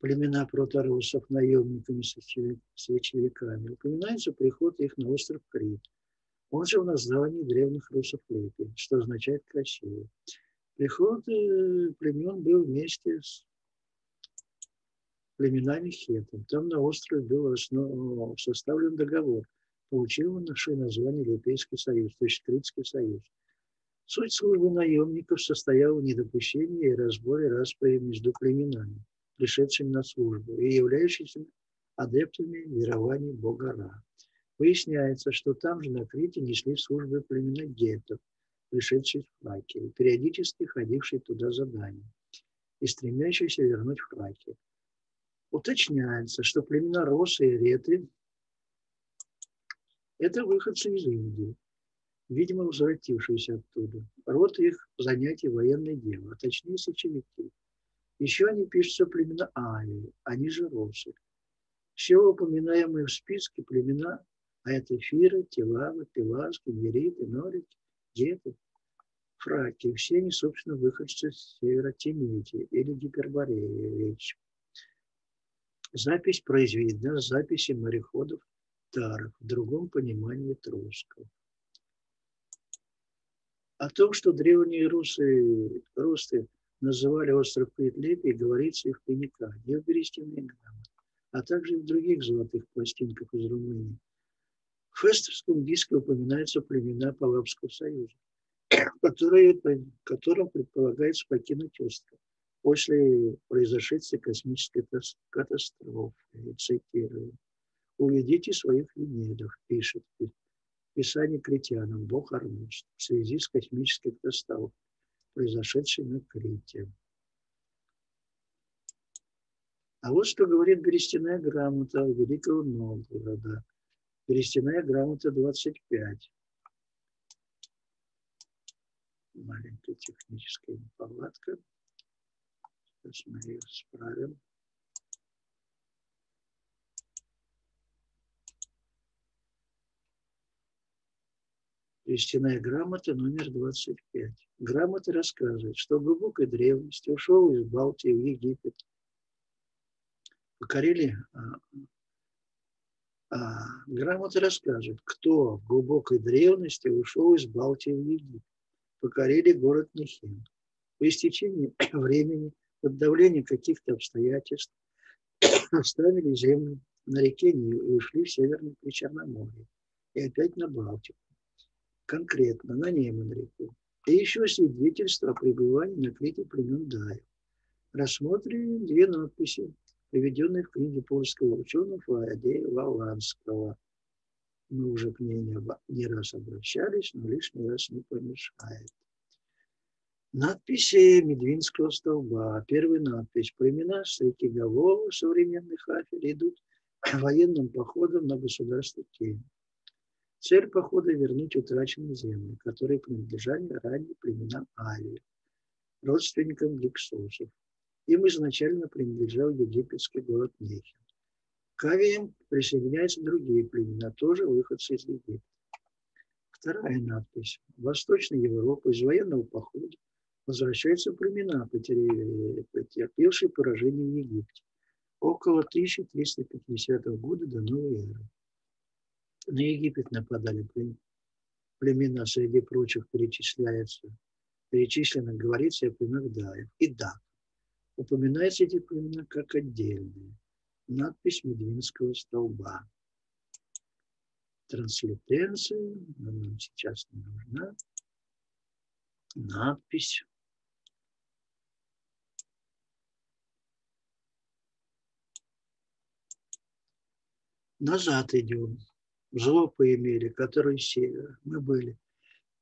племена проторусов наемниками, свечевиками. Упоминается приход их на остров Крит – он же в названии древних русов Лепи, что означает красивый. Приход э, племен был вместе с племенами Хетом. Там на острове был основ... составлен договор, получивший название Лепейский союз, то есть Критский союз. Суть службы наемников состояла в недопущении и разборе распри между племенами, пришедшими на службу и являющимися адептами верования Бога Ра. Выясняется, что там же на Крите несли службы племена гетов, пришедшие в Фракию, периодически ходившие туда задания и стремящиеся вернуть Фракию. Уточняется, что племена Росы и Реты – это выходцы из Индии, видимо, возвратившиеся оттуда. Род их занятий военное дело, а точнее сечевики. Еще они пишутся племена Авии, они же Росы. Все упоминаемые в списке племена а это эфиры, телавы, пилажки, нериты, норики, геты, фраки. Все они, собственно, выходцы с Тенити или Гипербореи речь. Запись произведена с записи мореходов Таров в другом понимании Трусков. О том, что древние русы, русты называли остров Критлепий, говорится и в Пеникане, и в Берестяной а также и в других золотых пластинках из Румынии – в фестовском диске упоминаются племена Палапского союза, которые, которым предполагается покинуть остров после произошедшей космической катастрофы. Цитирую. «Уведите своих венедов», пишет Писание критянам, Бог Армуз, в связи с космической катастрофой, произошедшей на Крите. А вот что говорит Берестяная грамота Великого Новгорода Берестяная грамота 25. Маленькая техническая неполадка. Сейчас мы ее справим. Берестяная грамота номер 25. Грамота рассказывает, что в глубокой древности ушел из Балтии в Египет. Покорили а, а, грамота рассказывает, кто в глубокой древности ушел из Балтии в Египет. покорили город Нехим. По истечении времени, под давлением каких-то обстоятельств, оставили землю на реке Нил и ушли в Северное Причерноморье и опять на Балтику, конкретно на Неман-реку. И еще свидетельство о пребывании на Крите племен Даев. Рассмотрим две надписи, приведенные в книге польского ученого Фарадея Валанского. Мы уже к ней не, раз обращались, но лишний раз не помешает. Надписи Медвинского столба. Первая надпись. Племена Стрекигового, современных Афель, идут военным походом на государство Кении. Цель похода – вернуть утраченные земли, которые принадлежали ранее племенам Авии, родственникам гиксосов. Им изначально принадлежал египетский город Нехин. К Авиям присоединяются другие племена, тоже выходцы из Египта. Вторая надпись. Восточная Европа из военного похода возвращаются племена, потерпевшие поражение в Египте около 1350 года до новой эры. На Египет нападали племена, среди прочих перечисляются, перечислено говорится о племенах Даев и да, Упоминаются эти племена как отдельные. Надпись Медвинского столба. Транслитенция, нам сейчас не нужна. Надпись. Назад идем жопы имели, которые север. Мы были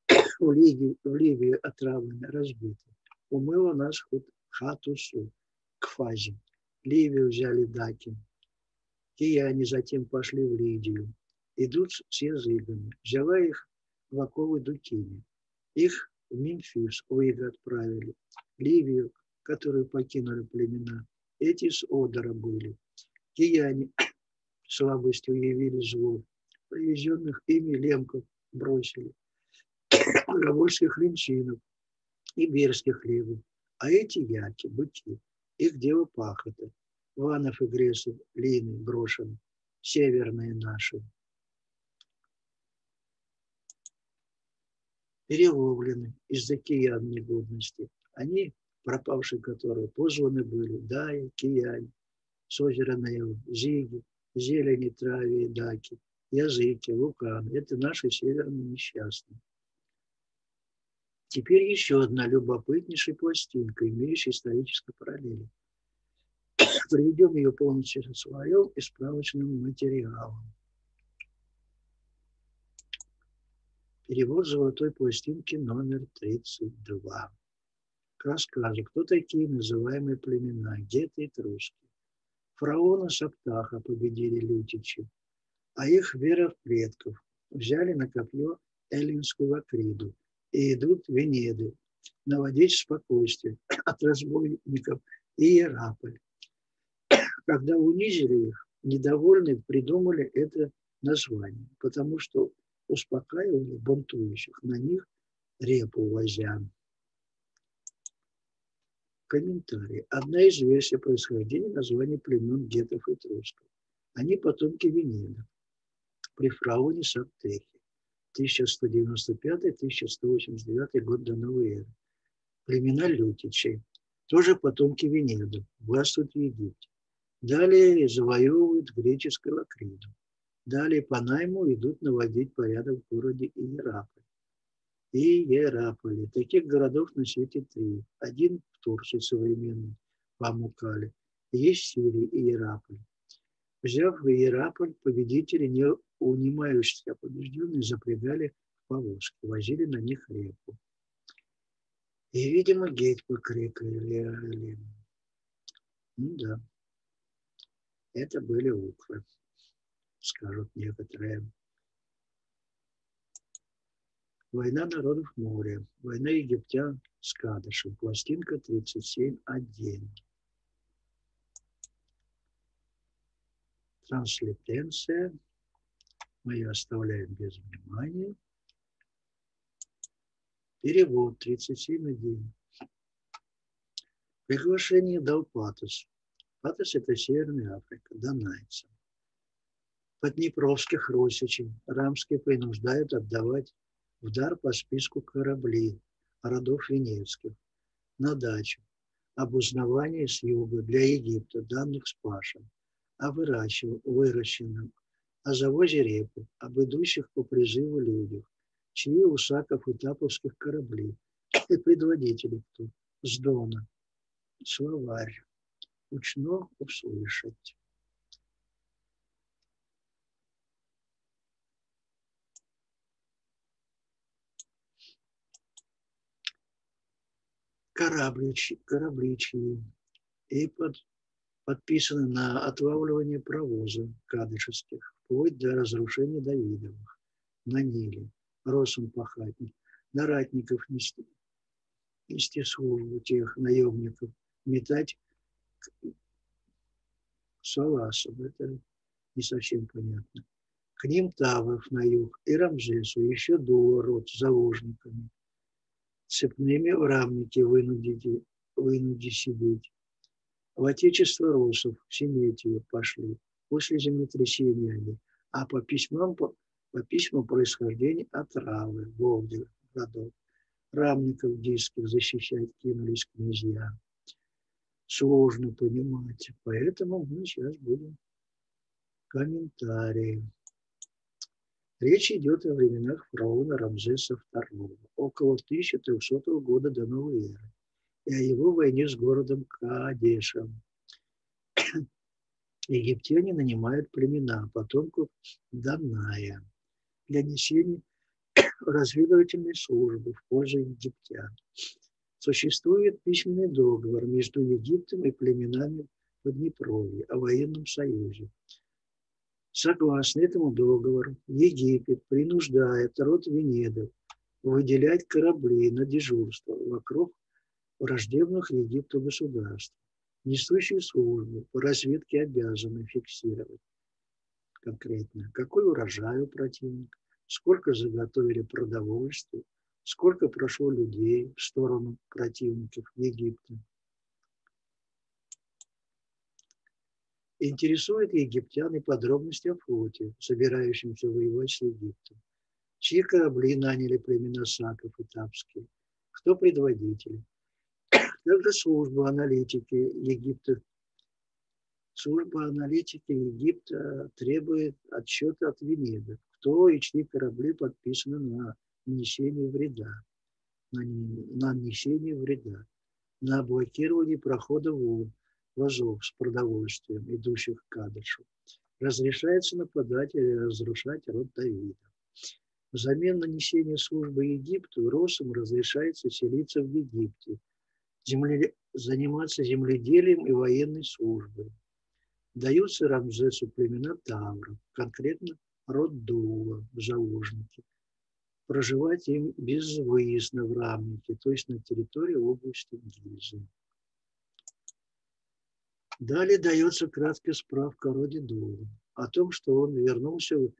в Ливии, в Ливии отравлены, разбиты. Умыло нас хоть Хатусу, к Фазе. Ливию взяли даки. Кияне затем пошли в Лидию. Идут с языками. Взяла их в оковы Дукини. Их в Мемфис, Уига отправили. Ливию, которую покинули племена. Эти с Одера были. Кияне слабостью явили зло привезенных ими лемков бросили, Равольских линчинов и берских хлебов. А эти яки, быки, их дело пахота. Ванов и Гресов, Лины брошены, северные наши. Переловлены из-за киян негодности. Они, пропавшие которые, позваны были, Дая, Кияне, с озера Наева, Зиги, зелени, траве даки – языки, вулканы. Это наши северные несчастные. Теперь еще одна любопытнейшая пластинка, имеющая исторические параллели. Приведем ее полностью со своим и справочным материалом. Перевод золотой пластинки номер 32. К рассказу, кто такие называемые племена, геты и труски. Фараона Саптаха победили лютичи, а их вера в предков. Взяли на копье эллинскую акриду и идут Венеды наводить спокойствие от разбойников и Иераполь. Когда унизили их, недовольные придумали это название, потому что успокаивали бунтующих на них репу возя. Комментарий. Одна из версий происхождения названия племен гетов и трусков. Они потомки Венедов при фараоне Саптехе 1195-1189 год до новой эры. Племена Лютичей, тоже потомки Венеды, властвуют в Египте. Далее завоевывают греческую Акриду. Далее по найму идут наводить порядок в городе Иераполь. Иераполе. Таких городов на свете три. Один в Турции современный, Памукале. Есть в Сирии Иераполь. Взяв в Иераполь, победители, не унимающиеся побежденные, запрягали в повозки, возили на них реку. И, видимо, геть покрикали. Ну да, это были укры, скажут некоторые. Война народов моря, война египтян с Кадышем, пластинка 37.1. транслитенция. Мы ее оставляем без внимания. Перевод 37.1. Приглашение дал Патос. Патос – это Северная Африка, донайцам. Поднепровских росичей рамские принуждают отдавать в дар по списку корабли, родов Венецких на дачу, об узнавании с юга для Египта, данных с Пашем, о выращенном, о завозе репы, об идущих по призыву людях, чьи усаков и таповских кораблей, и предводители кто, с Дона, словарь, учно услышать. Корабличи, корабличи и под, подписаны на отлавливание провоза кадышевских, вплоть до разрушения Давидовых на Ниле, росом пахатник, на ратников нести, нести службу тех наемников, метать саласов, это не совсем понятно. К ним Тавов на юг и Рамзесу, еще дуо род с заложниками – цепными в рамнике вынудите, вынуди сидеть. В отечество русов, в Семетию пошли, после землетрясения они, а по письмам, по, по письмам происхождения отравы, Волги, родов. Рамников диских защищать кинулись князья. Сложно понимать, поэтому мы сейчас будем комментарии. Речь идет о временах фараона Рамзеса II, около 1300 года до новой эры, и о его войне с городом Кадешем. Египтяне нанимают племена потомков Даная для несения разведывательной службы в пользу египтян. Существует письменный договор между Египтом и племенами Поднепровья о военном союзе, Согласно этому договору, Египет принуждает род Венедов выделять корабли на дежурство вокруг враждебных Египту государств. Несущие службу по разведке обязаны фиксировать конкретно, какой урожай у противника, сколько заготовили продовольствия, сколько прошло людей в сторону противников Египта. Интересует египтян и подробности о флоте, собирающемся воевать с Египтом. Чьи корабли наняли племена Саков и Тапские? Кто предводители? Также служба аналитики Египта. Служба аналитики Египта требует отчета от Венедов, кто и чьи корабли подписаны на нанесение вреда, на нанесение вреда, на блокирование прохода волн, вазов с продовольствием, идущих к Кадышу. Разрешается нападать или разрушать род Давида. Взамен нанесения службы Египту Росам разрешается селиться в Египте, земле... заниматься земледелием и военной службой. Даются Рамзесу племена Тавров, конкретно род Дула заложники. Проживать им безвыездно в Рамнике, то есть на территории области Гизы. Далее дается краткая справка о роде Дула, о том, что он вернулся в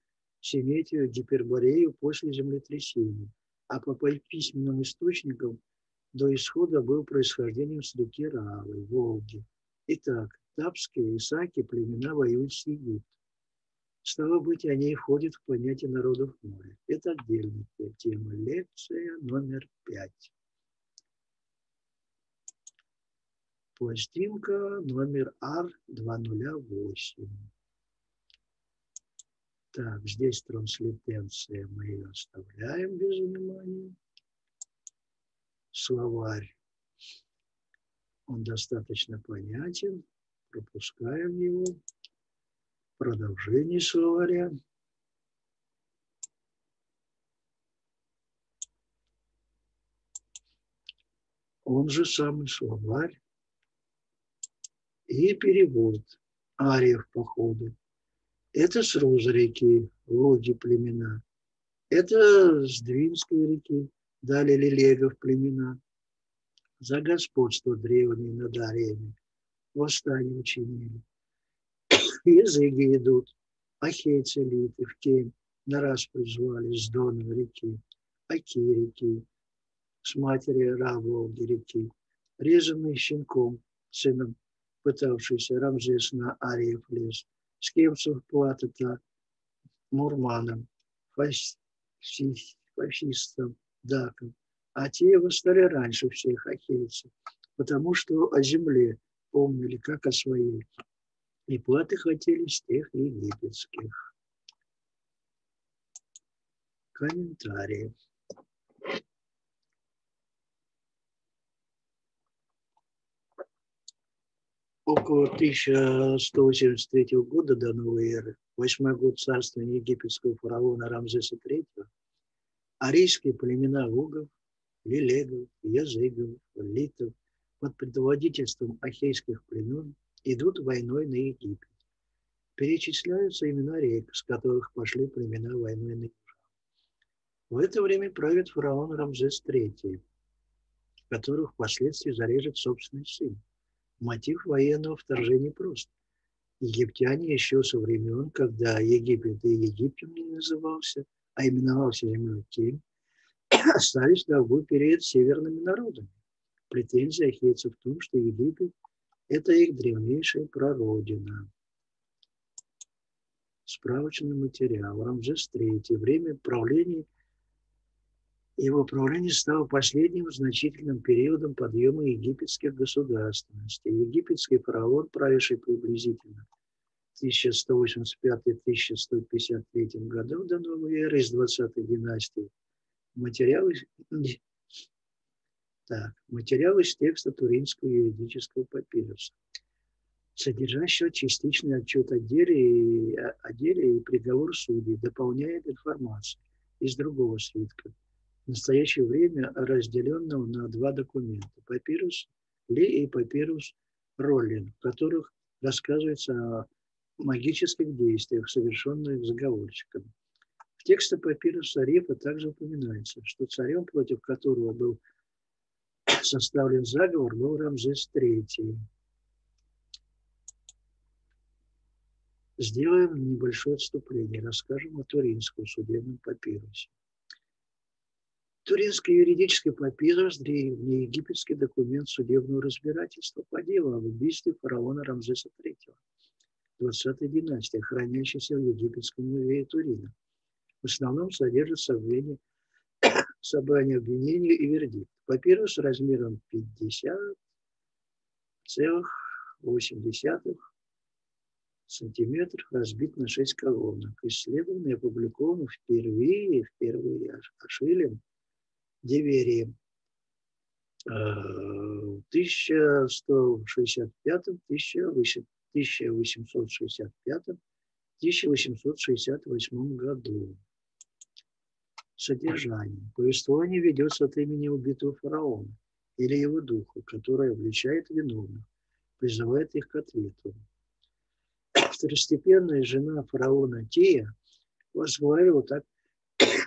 Семетию, Гиперборею после землетрясения, а по письменным источникам до исхода был происхождением с реки Равы, Волги. Итак, Тапские и Саки племена воюют с Египтом. Стало быть, они входят в понятие народов моря. Это отдельная тема. Лекция номер пять. Пластинка номер R208. Так, здесь транслитенция, мы ее оставляем без внимания. Словарь, он достаточно понятен, пропускаем его. Продолжение словаря. Он же самый словарь и перевод ариев походы. Это с Руз реки, Логи племена. Это с Двинской реки, далее Лилегов племена. За господство древние над ариями восстание учинили. Языки идут, ахейцы литы в Кем на раз призвали с Дона реки, Аки реки, с матери Раволги реки, резанный щенком, сыном пытавшийся Рамзес на Ариев лес, с кемцев платата Мурманом, фашистом Даком, а те восстали раньше всех ахейцев, потому что о земле помнили, как о своей, и платы хотели с тех египетских. Комментарии. Около 1183 года до новой эры, восьмой год царствования египетского фараона Рамзеса III, арийские племена Лугов, Лилегов, Языгов, Литов под предводительством ахейских племен идут войной на Египет. Перечисляются имена рек, с которых пошли племена войной на Египет. В это время правит фараон Рамзес III, которых впоследствии зарежет собственный сын. Мотив военного вторжения прост. Египтяне еще со времен, когда Египет и Египтом не назывался, а именовался землей Ким, остались в долгу перед северными народами. Претензия ахейцев в том, что Египет – это их древнейшая прародина. Справочный материал. Рамзес III. Время правления – его правление стало последним значительным периодом подъема египетских государственностей. Египетский фараон, правивший приблизительно 1185-1153 годов до новой эры из 20-й династии, материалы, так, материал из текста Туринского юридического папируса, содержащего частичный отчет о деле, и, о деле и приговор судей, дополняет информацию из другого свитка – в настоящее время разделенного на два документа – папирус Ли и папирус Роллин, в которых рассказывается о магических действиях, совершенных заговорщиками. В тексте папируса Рифа также упоминается, что царем, против которого был составлен заговор, был Рамзес III. Сделаем небольшое отступление, расскажем о Туринском судебном папирусе. Туринский юридический папирус – древний египетский документ судебного разбирательства по делу об убийстве фараона Рамзеса III, 20-й династии, хранящейся в египетском музее Турина. В основном содержит собрание, собрание обвинений и вердикт. Папирус размером 50,8 сантиметров разбит на 6 колонок. Исследован и опубликован впервые, впервые Ашвилем Деверием в 1165-1865-1868 году. Содержание. Повествование ведется от имени убитого фараона или его духа, который обличает виновных, призывает их к ответу. Второстепенная жена фараона Тия возглавила так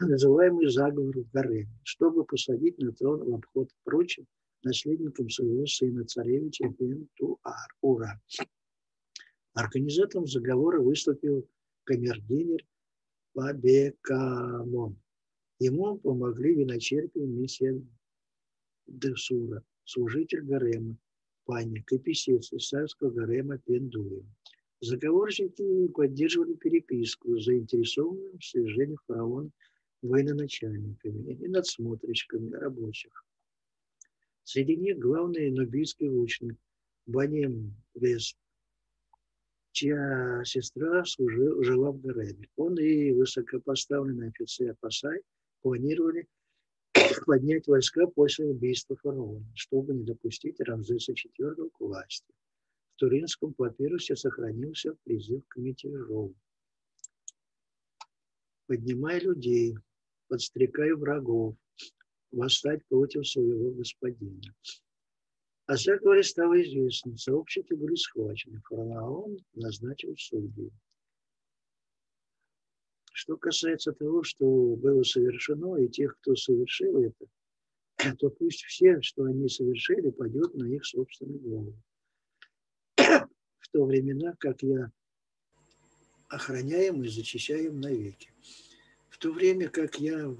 называемый заговор в Гареме, чтобы посадить на трон в обход прочим наследником своего сына царевича Бентуар Ура. Организатором заговора выступил камердинер Пабеккамон. Ему помогли виночерпий Месседсура, служитель гарема, Паиник и писец из царского гарема Пендуа. Заговорщики поддерживали переписку, заинтересованную в свержении фараона военачальниками и надсмотрщиками рабочих. Среди них главный нубийский лучник Банем Вес, чья сестра служила, жила в Гареме. Он и высокопоставленный офицер Пасай планировали поднять войска после убийства фараона, чтобы не допустить Рамзеса IV к власти. В Туринском папирусе сохранился призыв к мятежу. Поднимай людей, подстрекая врагов восстать против своего господина. А заговоре стало известно, сообщники были схвачены, фараон назначил судью. Что касается того, что было совершено, и тех, кто совершил это, то пусть все, что они совершили, пойдет на их собственную голову. В то времена, как я охраняем и зачищаем навеки. В то время как я в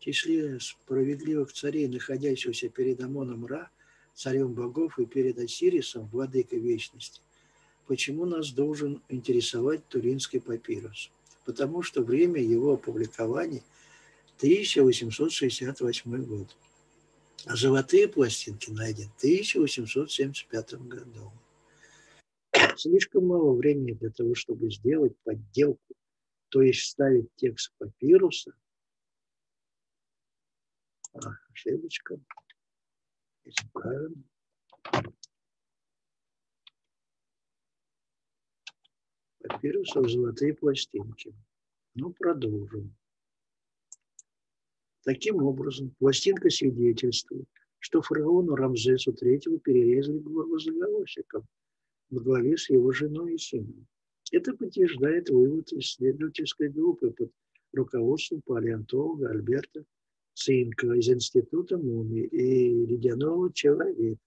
числе справедливых царей, находящихся перед Амоном Ра, царем богов, и перед Осирисом, владыкой вечности, почему нас должен интересовать Туринский папирус? Потому что время его опубликования 1868 год. А золотые пластинки найдены в 1875 году. Слишком мало времени для того, чтобы сделать подделку, то есть вставить текст папируса. А, ошибочка. Исправим. Папируса в золотые пластинки. Ну, продолжим. Таким образом, пластинка свидетельствует, что фараону Рамзесу III перерезали горло заголовщиком во главе с его женой и сыном. Это подтверждает вывод исследовательской группы под руководством палеонтолога Альберта Цинка из Института мумии и ледяного человека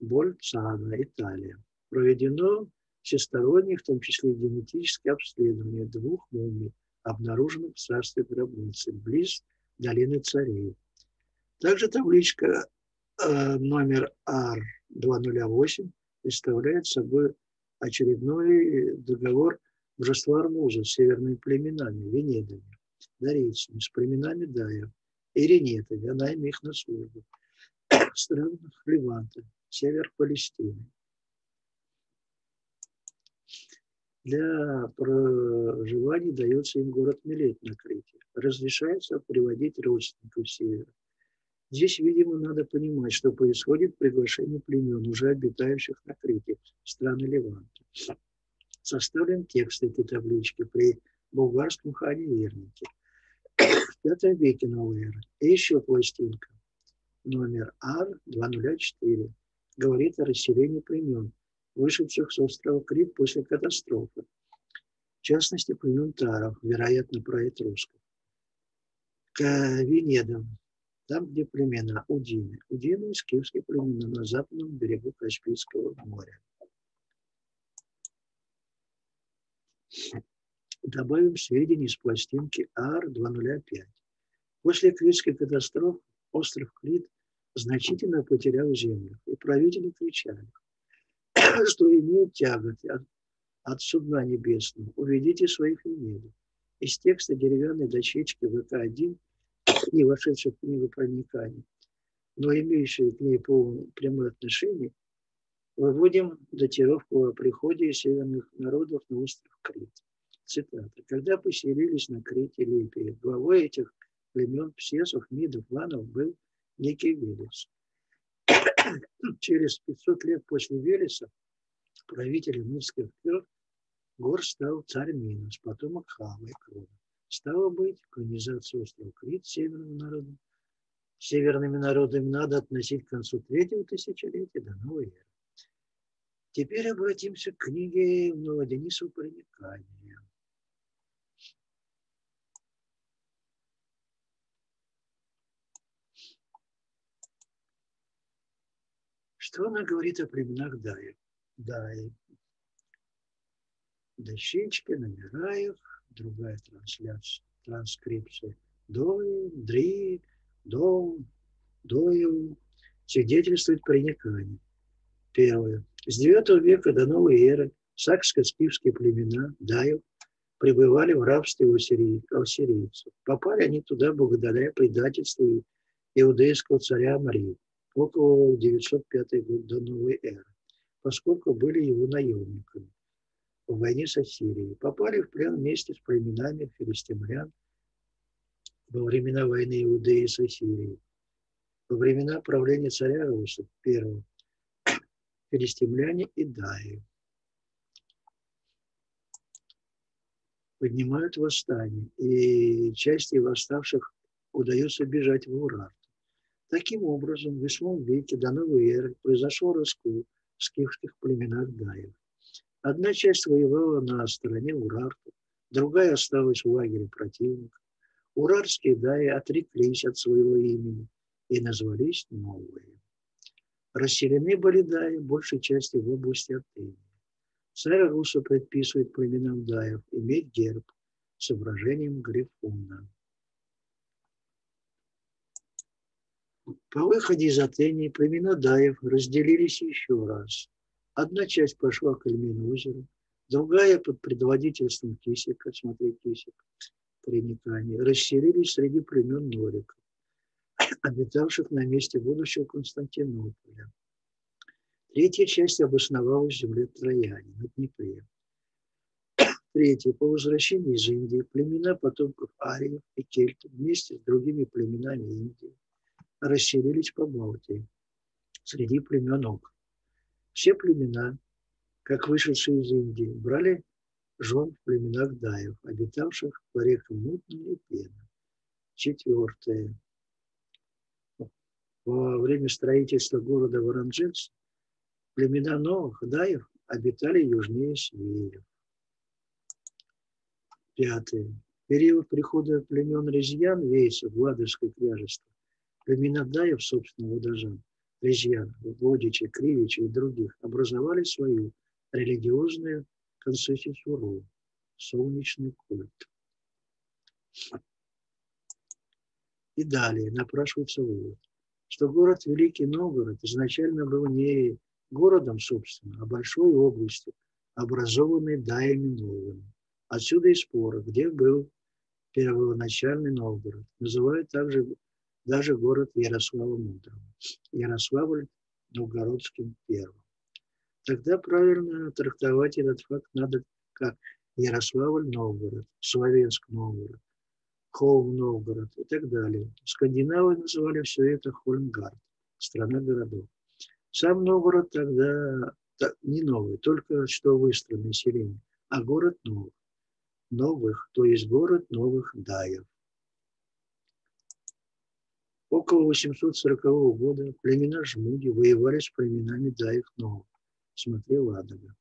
Больцана, Италия. Проведено всестороннее, в том числе генетическое обследование двух мумий, обнаруженных в царстве гробницы, близ долины царей. Также табличка э, номер R208 представляет собой очередной договор божества Армуза с северными племенами, венедами, дарийцами, с племенами Дая, иринетами, она им их на службу, странах Леванта, север Палестины. Для проживания дается им город Милет на Крите. Разрешается приводить родственников севера. Здесь, видимо, надо понимать, что происходит приглашение племен, уже обитающих на Крите, страны Леванта. Составлен текст этой таблички при болгарском хане Вернике. В пятом веке новой эры. И еще пластинка. Номер Ар-204 говорит о расселении племен, вышедших с острова Крит после катастрофы. В частности, племен Таров, вероятно, про этрусков. К Венедам, там, где племена Удины. Удины – скифские племена на западном берегу Каспийского моря. Добавим сведения из пластинки АР-205. После Критской катастрофы остров Крит значительно потерял землю, и правители кричали, что имеют тяготы от, от судна небесного. Уведите своих венедов. Из текста деревянной дощечки ВК-1 не вошедших в книгу проникания, но имеющие к ней прямое отношение, выводим датировку о приходе северных народов на остров Крит. Цитата. «Когда поселились на Крите Липии, главой этих племен Псесов, Мидов, Ванов был некий Велес. Через 500 лет после Велеса правителем Мирских гор стал царь Минос, потомок Хава и Крона. Стало быть, колонизацию острова Крит северным народом, северными народами надо относить к концу третьего тысячелетия до новой эры. Теперь обратимся к книге Новоденисова «Проникание». Что она говорит о племенах Даи? Даи. Дощечки, номера их, другая трансляция, транскрипция. Дой, дри, дом, дою свидетельствует проникание. Первое. С IX века до новой эры сакско-скифские племена Даю пребывали в рабстве у ассирийцев. Попали они туда благодаря предательству иудейского царя Марии около 905 год до новой эры, поскольку были его наемниками в войне с Ассирией. Попали в плен вместе с племенами филистимлян во времена войны Иудеи с Ассирией. Во времена правления царя Руса первого филистимляне и Даи поднимают восстание, и части восставших удается бежать в Урарту. Таким образом, в восьмом веке до новой эры произошел раскол в скифских племенах Даев. Одна часть воевала на стороне Урарта, другая осталась в лагере противника. Урарские даи отреклись от своего имени и назвались новые. Расселены были даи большей части в области Артемии. Царь Руса предписывает племенам даев иметь герб с изображением грифона. По выходе из Атении племена даев разделились еще раз – Одна часть пошла к Ильмину озеру, другая под предводительством Кисика, смотри, Кисик, проникание, расселились среди племен Норика. обитавших на месте будущего Константинополя. Третья часть обосновалась в земле Трояне, на Днепре. Третье. По возвращении из Индии племена потомков ариев и кельтов вместе с другими племенами Индии расселились по Балтии среди племен Ок. Все племена, как вышедшие из Индии, брали жен в племенах даев, обитавших по рекам Мутная и Пена. Четвертое. Во время строительства города Воронжец племена новых даев обитали южнее Свеев. Пятое. Период прихода племен Резьян, Вейсов, Ладожское княжество, племена даев, собственно, Водожан, Резьян, Водичи, Кривичи и других образовали свою религиозную консистенцию солнечный культ. И далее напрашивается вывод, что город Великий Новгород изначально был не городом, собственно, а большой областью, образованной даями новыми. Отсюда и споры, где был первоначальный Новгород. Называют также даже город Ярослава Мудрого. Ярославль Новгородским первым. Тогда правильно трактовать этот факт надо как Ярославль-Новгород, Словенск-Новгород, Холм-Новгород и так далее. Скандинавы называли все это Хольмгард, страна городов. Сам Новгород тогда не новый, только что выстроенный селение, а город новых. Новых, то есть город новых даев. Около 840 года племена Жмуди воевали с племенами даев новых смотри Ладога.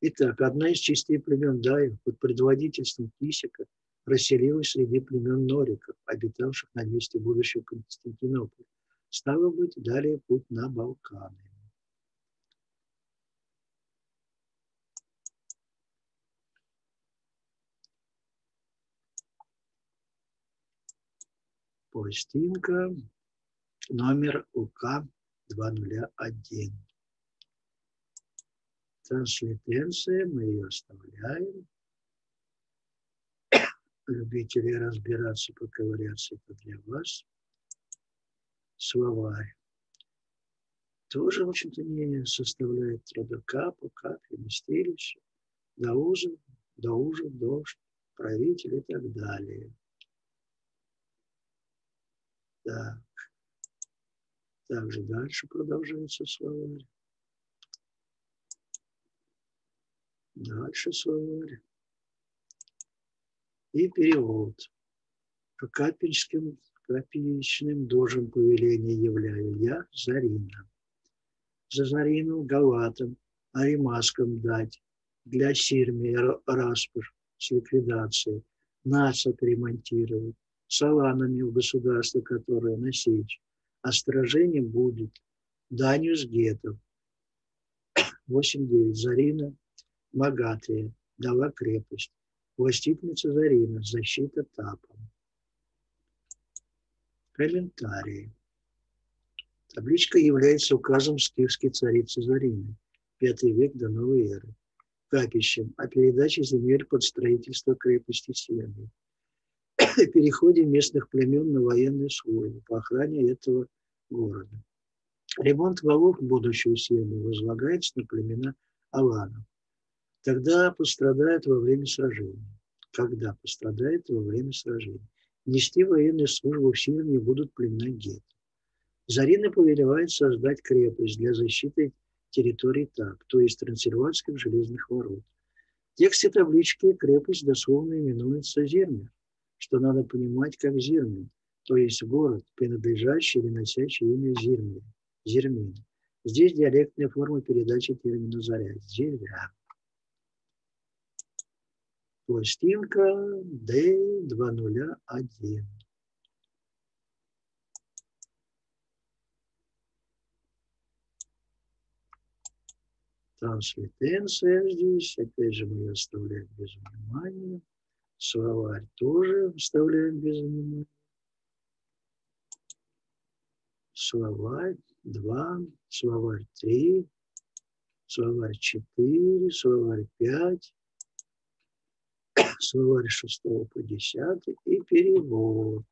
Итак, одна из частей племен Даев под предводительством Кисика расселилась среди племен Нориков, обитавших на месте будущего Константинополя. Стало быть, далее путь на Балканы. Пластинка номер УК-201 транслитенция, мы ее оставляем. Любители разбираться, поковыряться, это для вас. Словарь. Тоже, в общем-то, не составляет труда капу, капли, мистерище, даузов, даужев, дождь, правитель и так далее. Так. Также дальше продолжается словарь. Дальше словарь. И перевод. По капельским, капельным дожем повеления являю я Зарина. За Зарину Галатам, Аримаском дать, для Сирми Распуш с ликвидацией, нас отремонтировать, саланами в государство, которое насечь, а сторожением будет данью с гетов. 8-9. Зарина Магатия дала крепость. Властительница Зарина, защита тапом. Комментарии. Табличка является указом скифской царицы Зарины, пятый век до новой эры, капищем о передаче земель под строительство крепости Сиены, переходе местных племен на военную службу по охране этого города. Ремонт валов будущего Сиены возлагается на племена Аланов тогда пострадает во время сражения. Когда пострадает во время сражения. Нести военную службу в Сирии будут племена гет. Зарина повелевает создать крепость для защиты территории ТАП, то есть Трансильванских железных ворот. В тексте таблички крепость дословно именуется Зермер, что надо понимать как Зермин, то есть город, принадлежащий или носящий имя Зермин. Зермин. Здесь диалектная форма передачи термина «заря» – «зеря» пластинка D201. Транслитенция здесь, опять же, мы ее оставляем без внимания. Словарь тоже оставляем без внимания. Словарь 2, словарь 3, словарь 4, словарь 5, словарь 6 по 10 и перевод.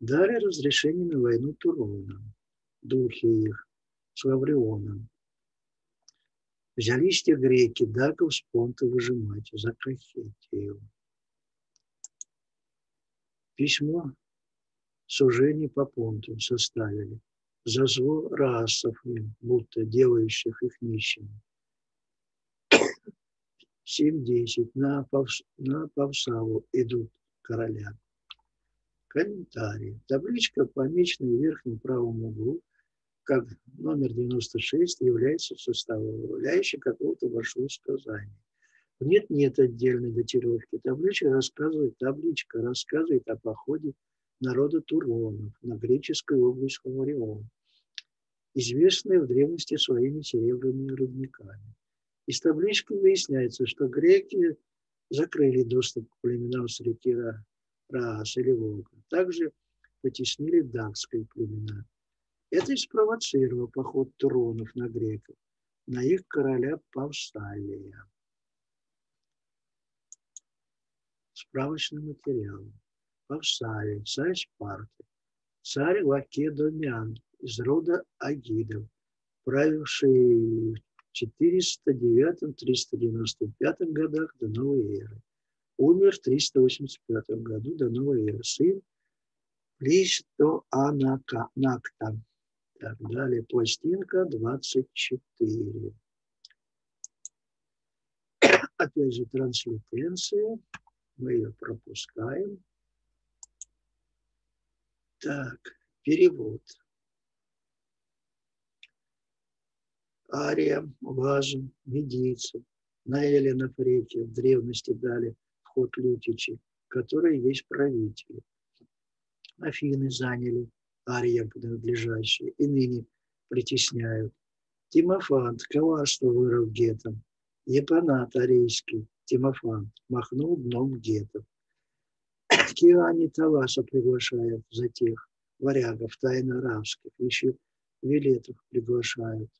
дали разрешение на войну Туронам, духи их, с Взялись те греки, даков с понта выжимать за Кахетию. Письмо сужений по понту составили за зло расов им, будто делающих их нищими. 7-10 на, Павс, на Павсаву идут короля. Комментарий. Табличка, помеченная в верхнем правом углу, как номер 96, является составляющей какого-то большого сказания. Нет, нет отдельной датировки. Табличка рассказывает, табличка рассказывает о походе народа Туронов на греческую область Хумарион, известная в древности своими серебряными рудниками. Из таблички выясняется, что греки закрыли доступ к племенам с реки Раас или Волга. Также потеснили датские племена. Это и спровоцировало поход Туронов на греков, на их короля Павсалия. Справочный материал. Павсалий, царь Спарты, царь Лакедомян из рода Агидов, правивший в 409-395 годах до новой эры. Умер в 385 году до новой эры. Сын Плистоанакта. Так, далее пластинка 24. Опять же транслитенция. Мы ее пропускаем. Так, перевод. Ария, Важин, Медийцы на Эллинов реке в древности дали вход Лютичи, которые есть правители. Афины заняли ариям принадлежащие и ныне притесняют. Тимофант коварство вырыл гетом. Епанат арийский, Тимофант, махнул дном гетов. Киани Таласа приглашают за тех варягов тайно рабских, еще Вилетов приглашают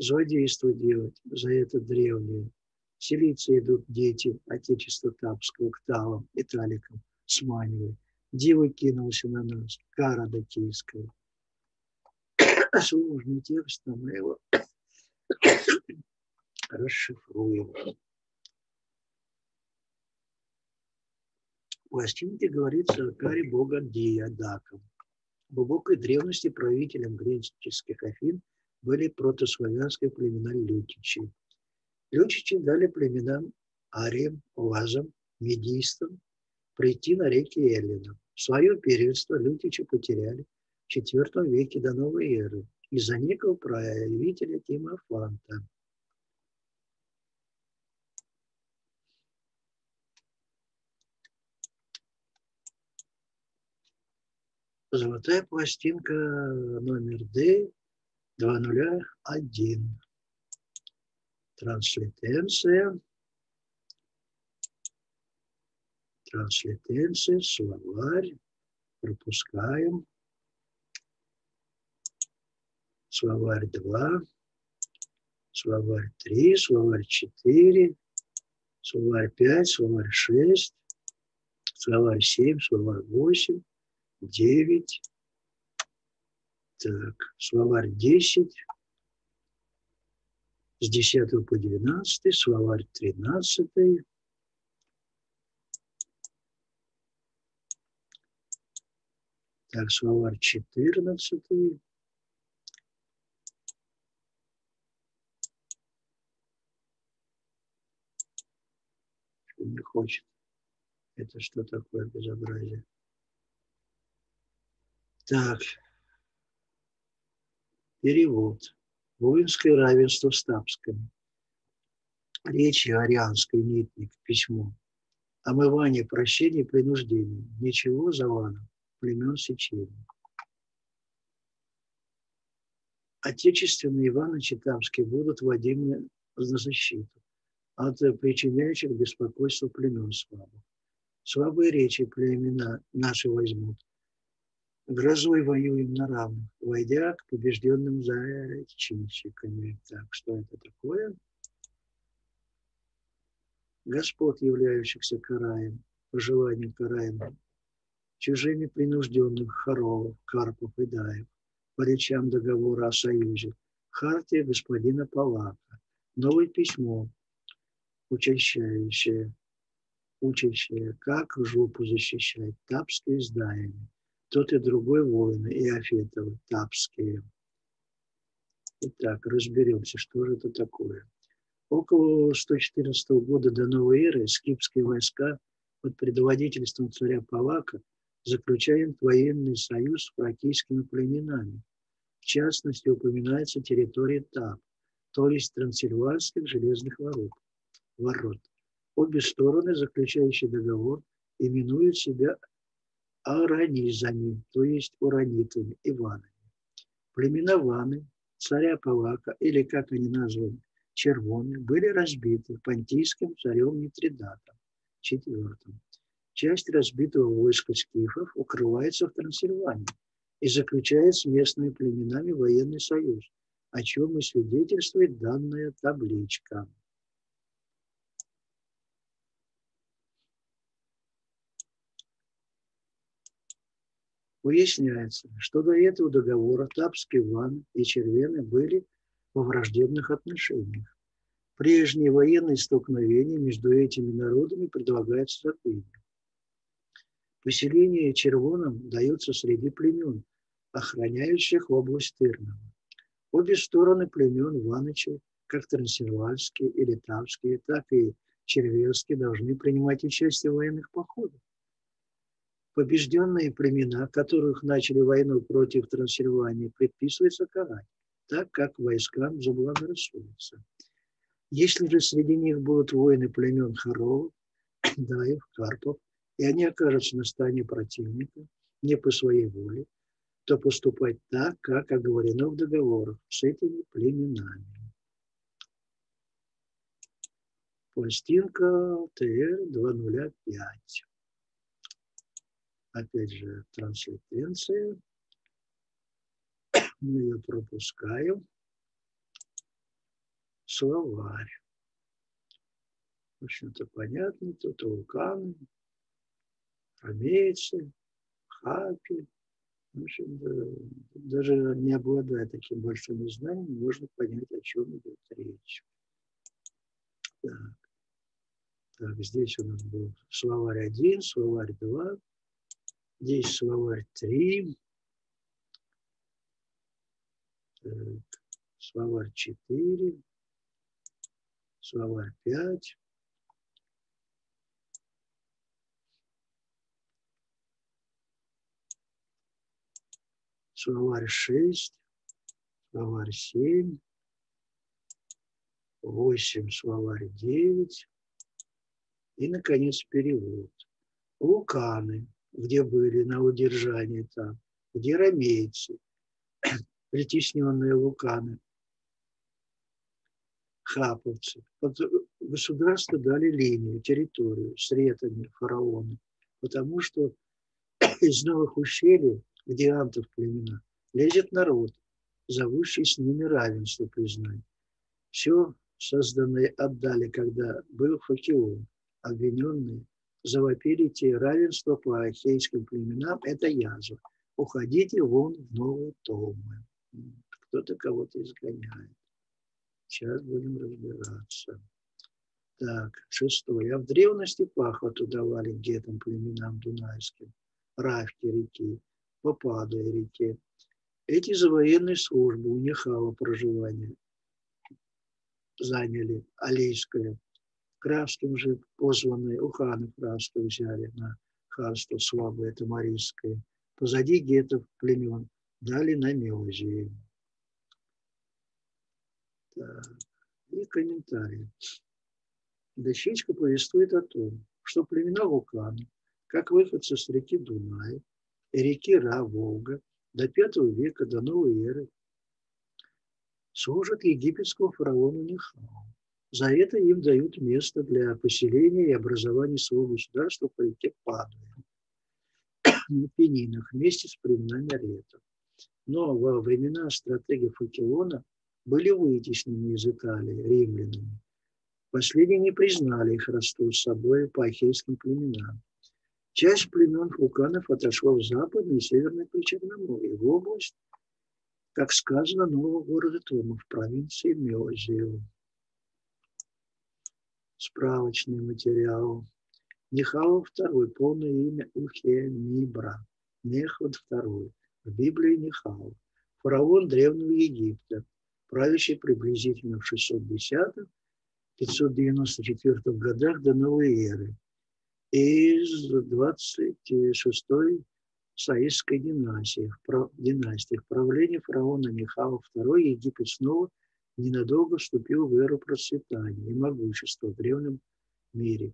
злодейство делать за это древнее. Селиться идут дети Отечества Тапского к Талам и Таликам, сманивая. Дива кинулся на нас, кара датийская. Сложный текст, но мы его расшифруем. В пластинке говорится о каре бога Диадаком. В глубокой древности правителем греческих Афин – были протославянские племена Лютичи. Лютичи дали племенам Ариям, Лазам, Медийствам прийти на реки Эллина. Свое первенство Лютичи потеряли в IV веке до новой эры из-за некого правителя Тимофанта. Золотая пластинка номер D 201. Транслитенция. Транслитенция, словарь. Пропускаем. Словарь 2. Словарь 3, словарь 4, словарь 5, словарь 6, словарь 7, словарь 8, 9, так, словарь 10, с 10 по 12, словарь 13, так, словарь 14, не хочет. Это что такое безобразие? Так, Перевод. Воинское равенство в Стапском. Речи арианской нитник. Письмо. Омывание, прощение, принуждение. Ничего завана. Племен сечения. Отечественные Иваны Читамские будут вводимы на защиту от причиняющих беспокойство племен слабых. Слабые речи племена наши возьмут, грозой воюем на равных, войдя к побежденным зачинщиками. Так, что это такое? Господ, являющихся караем, пожеланием караем, чужими принужденных Харовов, Карпов и Даев, по речам договора о союзе, хартия господина Палака, новое письмо, учащающее, учащее, как жопу защищать, тапские здания, тот и другой воины, и Афетовы, тапские. Итак, разберемся, что же это такое. Около 114 года до новой эры скипские войска под предводительством царя Палака заключают военный союз с фракийскими племенами. В частности, упоминается территория Тап, то есть Трансильванских железных ворот. ворот. Обе стороны, заключающие договор, именуют себя аранизами, то есть уранитами, иванами. Племена Ваны, царя Палака, или как они названы, червоны, были разбиты понтийским царем Митридатом, четвертым. Часть разбитого войска скифов укрывается в Трансильвании и заключает с местными племенами военный союз, о чем и свидетельствует данная табличка. Выясняется, что до этого договора Тапский Ван и Червены были во враждебных отношениях. Прежние военные столкновения между этими народами предлагается забыть. Поселение Червоном дается среди племен, охраняющих область Тырного. Обе стороны племен Ванычей, как трансильвальские и литавские, так и червельские, должны принимать участие в военных походах. Побежденные племена, которых начали войну против Трансильвании, предписывается карать, так как войскам заблагорассудится. Если же среди них будут воины племен Харов, Даев, Карпов, и они окажутся на стороне противника не по своей воле, то поступать так, как оговорено в договорах с этими племенами. Пластинка ТР-205 опять же, транслитенция. Мы ее пропускаем. Словарь. В общем-то, понятно. Тут вулканы, ромейцы, хапи. В общем, даже не обладая таким большим знанием, можно понять, о чем идет речь. Так. Так, здесь у нас был словарь 1, словарь 2, Здесь словарь 3. Так, словарь 4. Словарь 5. Словарь 6. Словарь 7. 8. Словарь 9. И, наконец, перевод. Луканы где были на удержании там, где ромейцы, притесненные луканы, хаповцы. Вот государство дали линию, территорию с ретами фараона, потому что из новых ущелий, где антов племена, лезет народ, зовущий с ними равенство признать. Все созданное отдали, когда был Факион, обвиненный завопили те равенство по ахейским племенам, это язва. Уходите вон в новые томы. Кто-то кого-то изгоняет. Сейчас будем разбираться. Так, шестое. А в древности пахоту давали гетам племенам дунайским, Равки реки, Попадой реке. Эти за военной службы у Нехава проживания заняли Алейское Кравским же позванные, у хана Кравского взяли на ханство слабое Тамарийское. Позади гетов племен дали на Меозии. И комментарий. Дощечка повествует о том, что племена Вулкана, как выходцы с реки Дунай реки Ра-Волга до V века до новой эры, служат египетскому фараону Нихау. За это им дают место для поселения и образования своего государства по реке Падуя на Пенинах вместе с племенами Аретов. Но во времена стратегии Факелона были вытеснены из Италии римлянами. Последние не признали их родство с собой по ахейским племенам. Часть племен фулканов отошла в западное и северное Причерноморье, в область, как сказано, нового города Тома в провинции Мезию. Справочный материал. Нихао II, полное имя Ухемибра, Нехват II, в Библии Нихао, фараон Древнего Египта, правящий приблизительно в 610-594 годах до новой эры, из 26-й Саистской династии. В династии. В правлении фараона Нихао II Египет снова ненадолго вступил в эру процветания и могущества в древнем мире.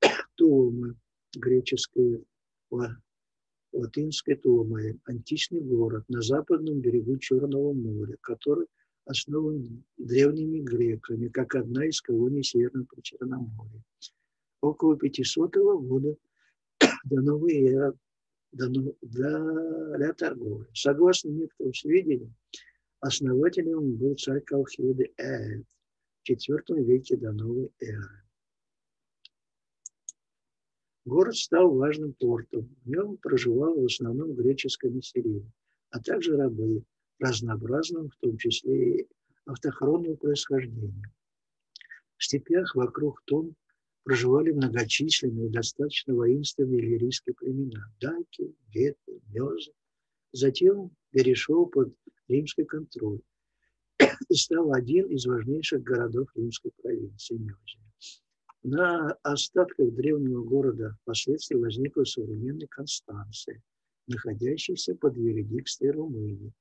Томы, греческое, латинское Томы, античный город на западном берегу Черного моря, который основан древними греками, как одна из колоний Северного Причерноморья. Около 500 года до новой эры для торговли. Согласно некоторым сведениям, основателем был царь Колхиды Эд в IV веке до новой эры. Город стал важным портом. В нем проживало в основном греческое население, а также рабы разнообразного, в том числе и автохронного происхождения. В степях вокруг Том проживали многочисленные, достаточно воинственные лирийские племена – даки, геты, мезы. Затем перешел под римский контроль и стал один из важнейших городов римской провинции Мезия. На остатках древнего города впоследствии возникла современная Констанция, находящаяся под юрисдикцией Румынии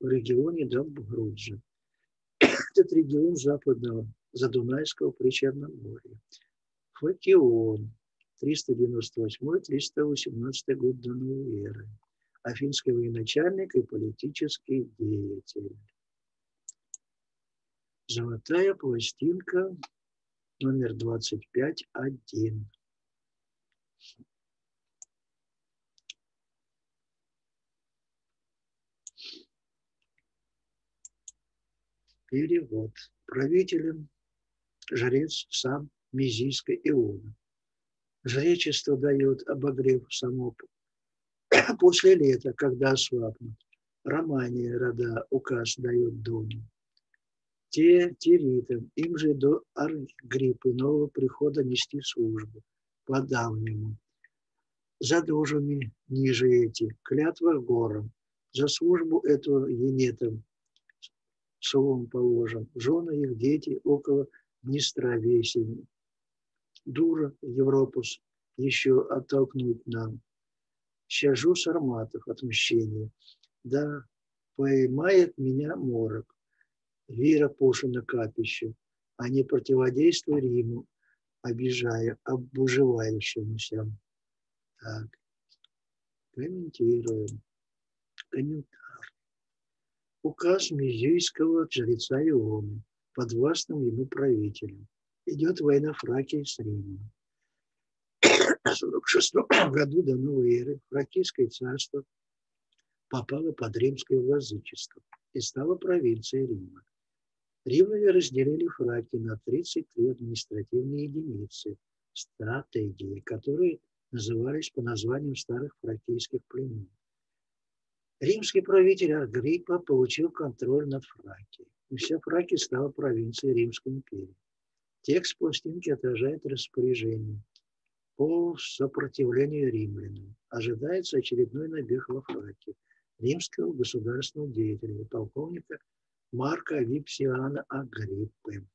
в регионе Дамбгруджа. Этот регион западного Задунайского Причерноморья Факион, 398-318 год до новой эры, афинский военачальник и политический деятель. Золотая пластинка номер 25.1. Перевод. Правителем жрец сам Мизийской Иона. Жречество дает обогрев само после лета, когда ослабнут. Романия рода указ дает дому. Те тиритам, им же до Аргриппы нового прихода нести службу по давнему. За дожами ниже эти, клятва горам, за службу эту енетам словом положим, жены их, дети около Днестра весени дура, Европус, еще оттолкнуть нам. Щажу сарматов отмщения. Да, поймает меня морок. Вера поша на капище, а не противодействуй Риму, обижая обуживающемуся. Так, комментируем. Комментар. Указ Мизийского жреца Ионы, подвластным ему правителем идет война Фракии с Римом. В 46 году до новой эры Фракийское царство попало под римское владычество и стало провинцией Рима. Римляне разделили Фракии на 33 административные единицы, стратегии, которые назывались по названиям старых фракийских племен. Римский правитель Агриппа получил контроль над Фракией, и вся Фракия стала провинцией Римской империи. Текст пластинки отражает распоряжение по сопротивлению римлянам. Ожидается очередной набег во Фракию римского государственного деятеля полковника Марка Випсиана Агриппы.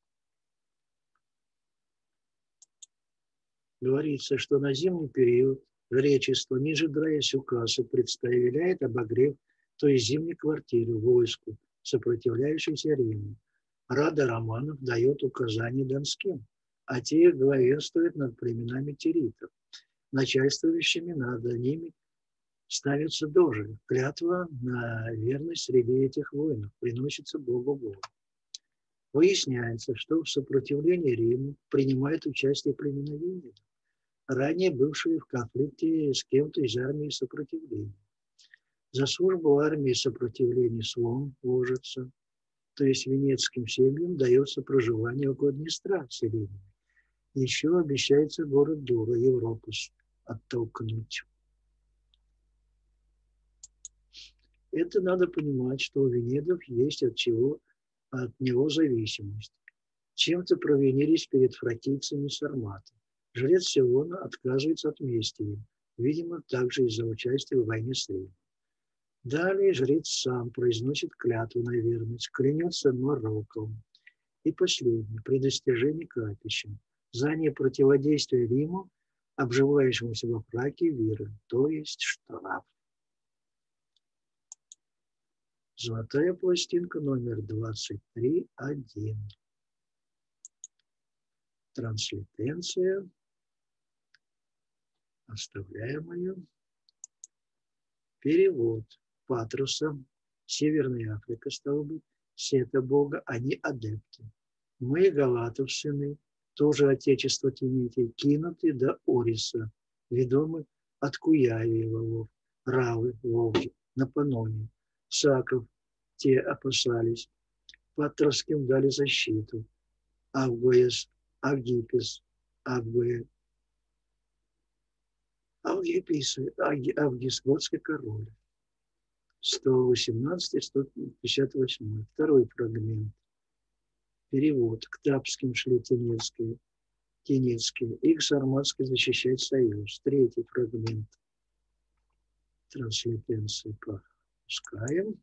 Говорится, что на зимний период Речество, не ожидаясь указа, представляет обогрев той зимней квартиры войску, сопротивляющейся Риму. Рада Романов дает указания донским, а те главенствуют над племенами теритов. Начальствующими над ними ставятся дожи. Клятва на верность среди этих воинов приносится Богу Богу. Выясняется, что в сопротивлении Риму принимает участие племена Венеда, ранее бывшие в конфликте с кем-то из армии сопротивления. За службу армии сопротивления слон ложится, то есть венецким семьям дается проживание около Днестра селения. Еще обещается город Дура, Европус, оттолкнуть. Это надо понимать, что у Венедов есть от чего от него зависимость. Чем-то провинились перед фракийцами сарматы. Жрец Сиона отказывается от мести им, видимо, также из-за участия в войне с Римом. Далее жрец сам произносит клятву на верность, клянется Мароком. И последнее, при достижении капищем, за непротиводействие Риму, обживающемуся во фраке виры, то есть штраф. Золотая пластинка номер 23.1. Транслитенция. Оставляем ее. Перевод Патруса. Северная Африка, стало быть. Сета Бога, они адепты. Мы, Галатов сыны, тоже отечество Тимития, кинуты до Ориса, ведомы от Куявиева Вов, Равы, Волги, на Паноне, Саков, те опасались. Патровским дали защиту. Авгоес, Авгипис, Авгоя, Авгипис, Авгис, Готский король. 118-158. Второй фрагмент. Перевод. К Тапским шли Тенецкие. Тенецкие. Их Сарматский защищать союз. Третий фрагмент. Транслитенции пускаем.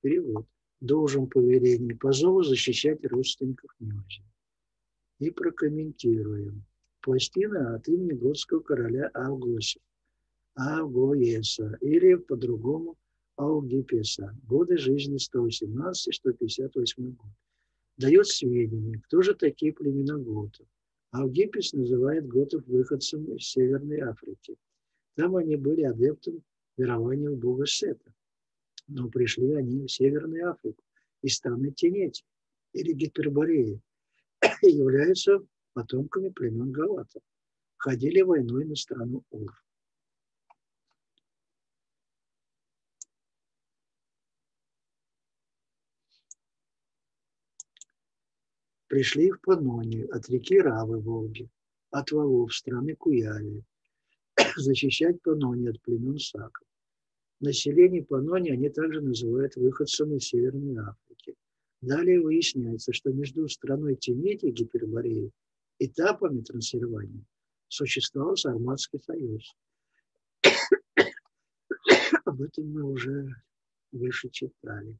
Перевод. Должен по верению по зову защищать родственников князя. И прокомментируем. Пластина от имени готского короля Авгоса. Авгоеса. Или по-другому Аугипеса. Годы жизни 118-158 год. Дает сведения, кто же такие племена готов. Аугипес называет готов выходцами из Северной Африки. Там они были адептом верования в бога Сета. Но пришли они в Северную Африку и страны Тенети или Гипербореи и являются потомками племен Галатов. Ходили войной на страну Ур. Пришли в Панонию от реки Равы Волги, от валов страны Куяли, защищать Панонию от племен Саков. Население Панонии они также называют выходцами из Северной Африки. Далее выясняется, что между страной Тимети, Гипербореей, этапами Трансильвании существовал Сарматский союз. Об этом мы уже выше читали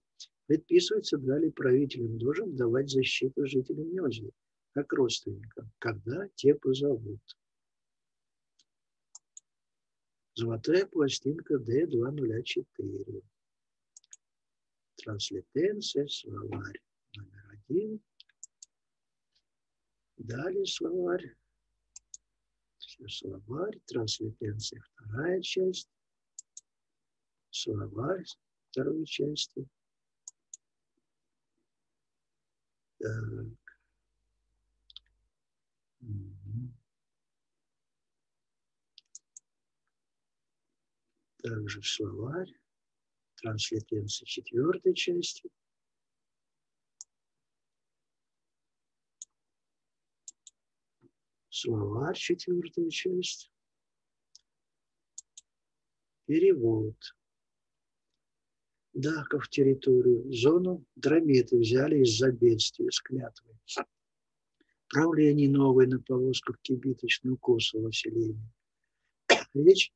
предписывается далее правителям должен давать защиту жителям Мёзли, как родственникам, когда те позовут. Золотая пластинка D204. Транслитенция, словарь номер один. Далее словарь. Словарь, транслитенция вторая часть. Словарь второй части. Так. Также словарь, транслитенция четвертой части. Словарь, четвертая часть. Перевод. Даков территорию, зону Драмиты взяли из-за бедствия с клятвой. Правление новое на повозках кибиточную Косово селения. Речь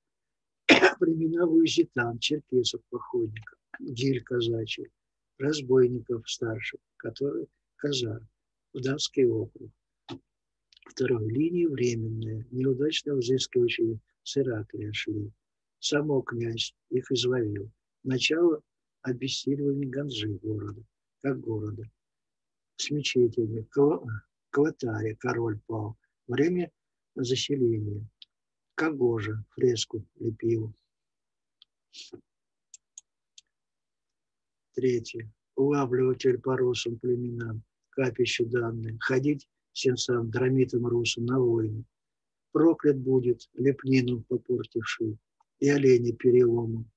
племена Вуизитан, черкесов, походников, гиль казачий, разбойников старших, которые казар, в Датский округ. Второй линии временная, неудачно взыскивающие с Ираклия шли. Само князь их изловил. Начало обессиливание Ганжи города, как города. С мечетями, Кватаре король пал. Время заселения. Кагожа фреску лепил. Третье. Улавливатель по русам племенам, капищу данные. Ходить сенсам, драмитам русам на войны. Проклят будет лепнину попортивший и олени перелому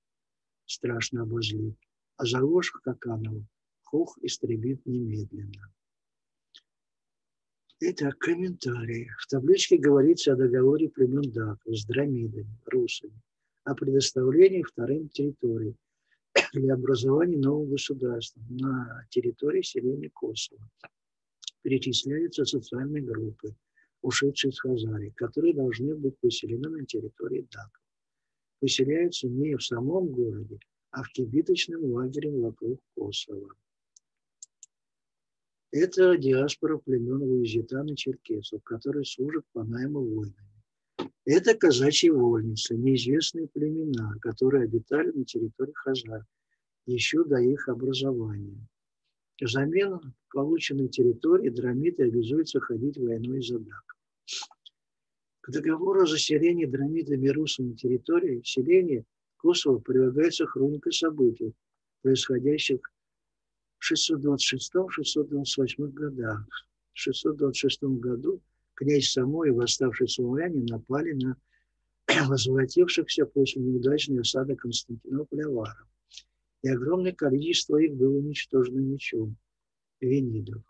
страшно обозлит а заложка Каканова Хух истребит немедленно. Итак, комментарии. В табличке говорится о договоре племен Даков с драмидами, русами, о предоставлении вторым территорий для образования нового государства на территории селения Косово. Перечисляются социальные группы, ушедшие из Хазарии, которые должны быть поселены на территории Даков. Поселяются не в самом городе, а в кибиточном лагере вокруг Косово. Это диаспора племен Луизитан и Черкесов, которые служат по найму воинами. Это казачьи вольницы, неизвестные племена, которые обитали на территории Хазар еще до их образования. Взамен полученной территории драмиты обязуются ходить войной за Дак. К договору о заселении драмитами на территории селения Косово прилагается хроника событий, происходящих в 626-628 годах. В 626 году князь Самой и восставшие славяне напали на возвратившихся после неудачной осады Константинополя аваров. И огромное количество их было уничтожено мечом венидов.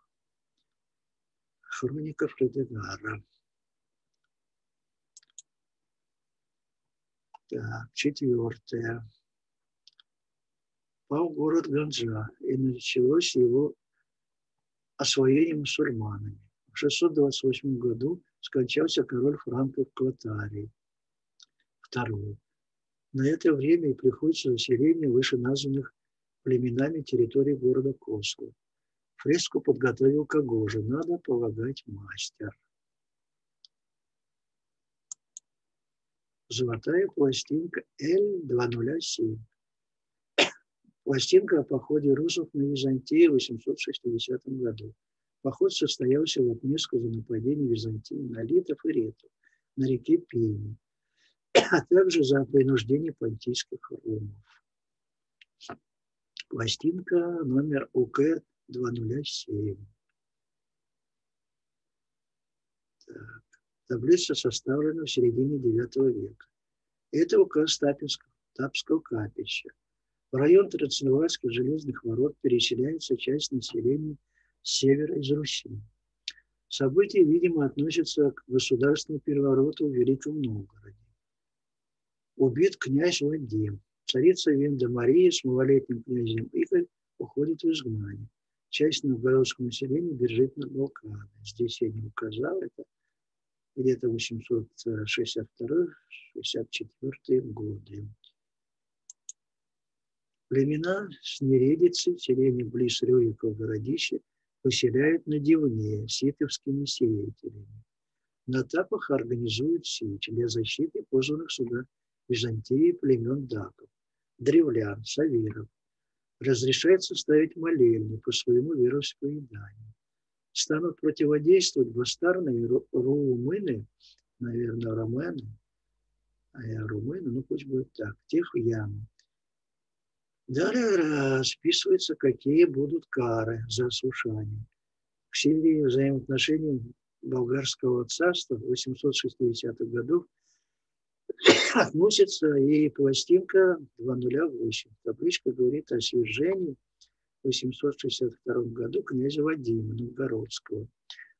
Хроника Фредегара. Так, четвертое. Пал город Ганджа, и началось его освоение мусульманами. В 628 году скончался король франков Клотарий. Второе. На это время и приходится заселение вышеназванных племенами территории города Косово. Фреску подготовил Кагожа, надо полагать мастер. Золотая пластинка L207. Пластинка о походе русов на Византию в 860 году. Поход состоялся в отместку за нападение Византии на литов и ретов на реке Пени, а также за принуждение понтийских ромов. Пластинка номер УК-207. Так. Таблица составлена в середине IX века. Это указ Тапинского, Тапского капища. В район Троцевальских железных ворот переселяется часть населения с севера из Руси. События, видимо, относятся к государственному перевороту в Великом Новгороде. Убит князь Вадим. Царица Винда Мария с малолетним князем Игорь уходит в изгнание. Часть новгородского населения бежит на блокады. Здесь я не указал, это где-то 862-64 годы. Племена с Нередицы, селение близ Рюрикова городища, поселяют на Дивне ситовскими сеятелями. На тапах организуют сечь для защиты позванных сюда Византии племен даков, древлян, савиров. Разрешается ставить молельни по своему вероисповеданию. Станут противодействовать бастарные румыны, наверное, романы, а я румыны, ну пусть будет так, тех яму, Далее расписывается, какие будут кары за ослушание. К силе взаимоотношений болгарского царства 860-х годов относится и пластинка 208. Табличка говорит о свержении в 862 году князя Вадима Новгородского.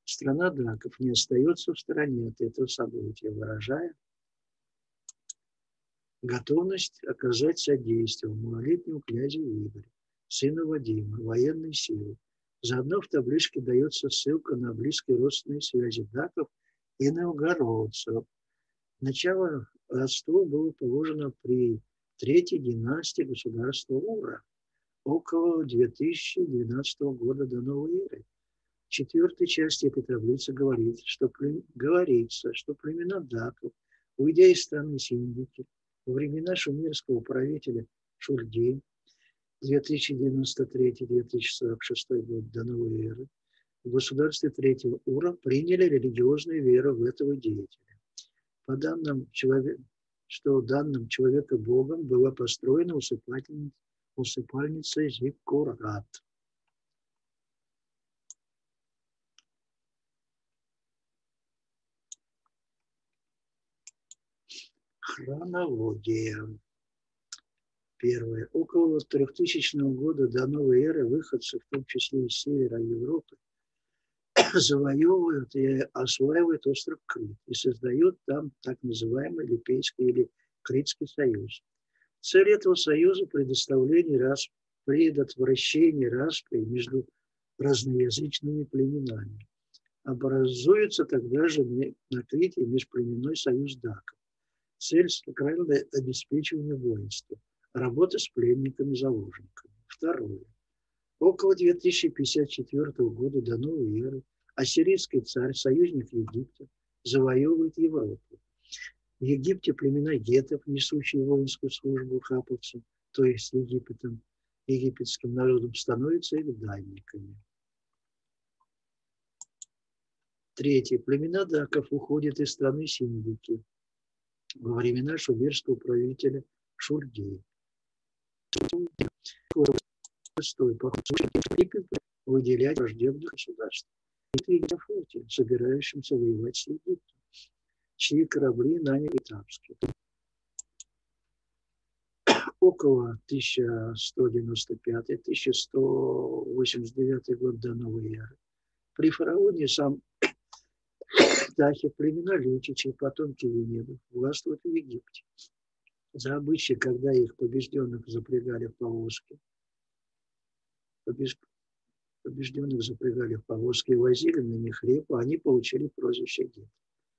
Страна Даков не остается в стороне от этого события, выражая готовность оказать содействие малолетнему князю Игорю, сыну Вадима, военной силы. Заодно в табличке дается ссылка на близкие родственные связи даков и новгородцев. Начало родства было положено при третьей династии государства Ура около 2012 года до новой эры. В четвертой части этой таблицы говорится, что, говорится, что племена даков, уйдя из страны Синдики, во времена шумерского правителя Шульги 2093-2046 год до новой эры в государстве третьего ура приняли религиозную веру в этого деятеля. По данным человека, что данным человека Богом была построена усыпальница, усыпальница Зиккурат. Хронология. Первое. Около 3000 года до новой эры выходцы, в том числе из севера Европы, завоевывают и осваивают остров Крит и создают там так называемый Липейский или Критский союз. Цель этого союза – предоставление раз, предотвращение распри между разноязычными племенами. Образуется тогда же на Крите межплеменной союз даков. Цель – сакральное обеспечивание воинства, работа с пленниками-заложниками. Второе. Около 2054 года до новой эры ассирийский царь, союзник Египта, завоевывает Европу. В Египте племена гетов, несущие воинскую службу хаповцам, то есть Египетом, египетским народом, становятся их данниками. Третье. Племена даков уходят из страны Синдики во времена шумерского правителя Шульгея. Шестой. Поход выделять враждебных государств. И на флоте, собирающимся воевать с Египтом, чьи корабли наняли Тапские. Около 1195-1189 год до новой эры при фараоне сам Дахи, племена Лютичей, потомки Венедов, властвуют в Египте. За обычай, когда их побежденных запрягали в повозки, побежденных запрягали в повозки и возили на них репу, они получили прозвище гет.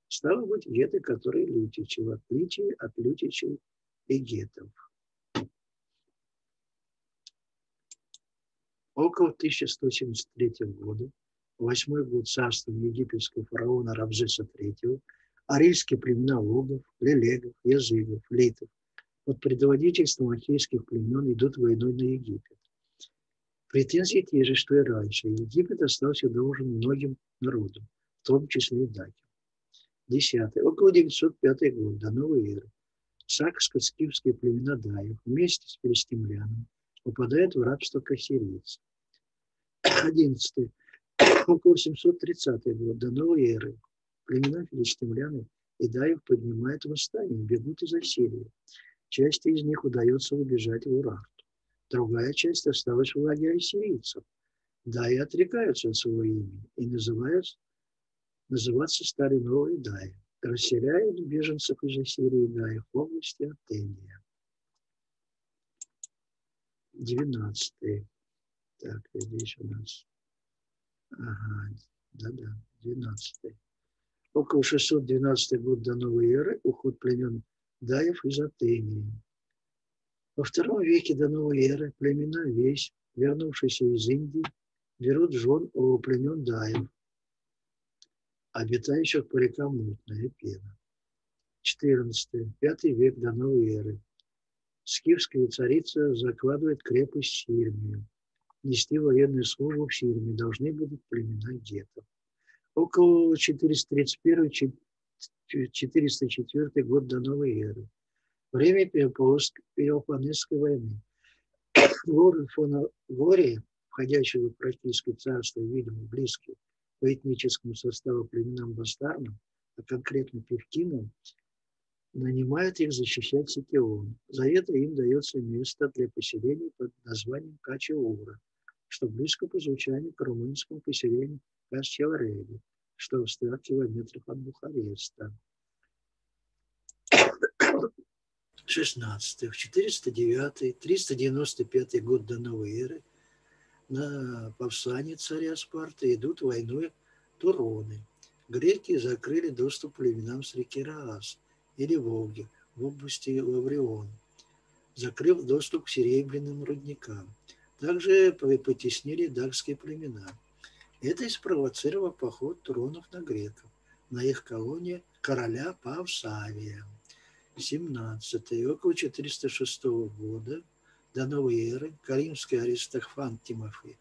Стало быть, геты, которые лютичи, в отличие от лютичей и гетов. Около 1173 года восьмой год царствования египетского фараона Рамзеса III, арийские племена логов, лелегов, языгов, литов под предводительством ахейских племен идут войной на Египет. Претензии те же, что и раньше. Египет остался должен многим народам, в том числе и Даке. Десятый. Около 905 года до новой эры сакско-скифские племена Даев вместе с перестемлянами попадают в рабство к ассирийцам. Одиннадцатый около 730 год до новой эры племена филистимлян и Даев поднимают восстание, бегут из Ассирии. Часть из них удается убежать в Урарту. Другая часть осталась в лагере ассирийцев. Даи отрекаются от своего имени и называют, называться стали новые Даи. Расселяют беженцев из Ассирии Даи в области Атения. 19. Так, здесь у нас Ага, да-да, 12 Около 612 год до новой эры уход племен Даев из Атении. Во втором веке до новой эры племена Весь, вернувшиеся из Индии, берут жен у племен Даев, обитающих по рекам Мутная Пена. 14. Пятый век до новой эры. Скифская царица закладывает крепость Сирмию нести военную службу в Сирии должны будут племена гетов. Около 431-404 год до новой эры. Время Пелопонесской войны. Горы Фоногория, входящего в Практическое царство, видимо, близкие по этническому составу племенам бастарным, а конкретно певкинам, нанимают их защищать Сикион. За это им дается место для поселения под названием Качеура – что близко по звучанию к румынскому поселению Касчелреди, что в 100 километрах от Бухареста. 16. В 409-395 год до новой эры на Павсане царя Спарты идут войной Туроны. Греки закрыли доступ племенам с реки Раас или Волги в области Лаврион, закрыв доступ к серебряным рудникам – также потеснили дакские племена. Это и спровоцировало поход тронов на греков, на их колонии короля Павсавия. 17 около 406 года до новой эры каримский аристофан Тимофей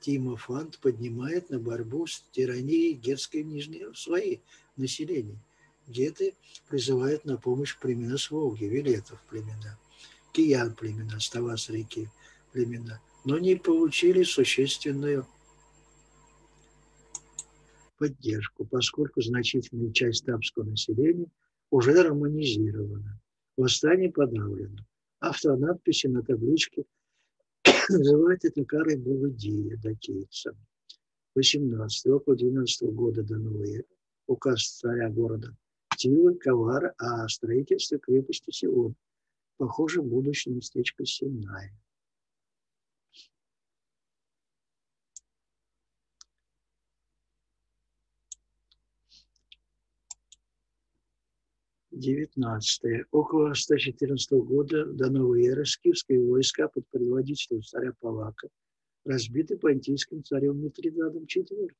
Тимофант поднимает на борьбу с тиранией гетской нижней свои населения. Геты призывают на помощь племена с Волги, Вилетов племена, Киян племена, Ставас реки племена, но не получили существенную поддержку, поскольку значительная часть тамского населения уже романизирована. Восстание подавлено. Автонадписи на табличке называют это карой Богодия дакейцам. 18 около 12 года до новой эры, указ царя города Тилы, Кавара о строительстве крепости Сион, похоже, будущее местечко Синай. 19. Около 114 года до новой эры скифские войска под предводительством царя Палака разбиты понтийским царем Митридадом IV.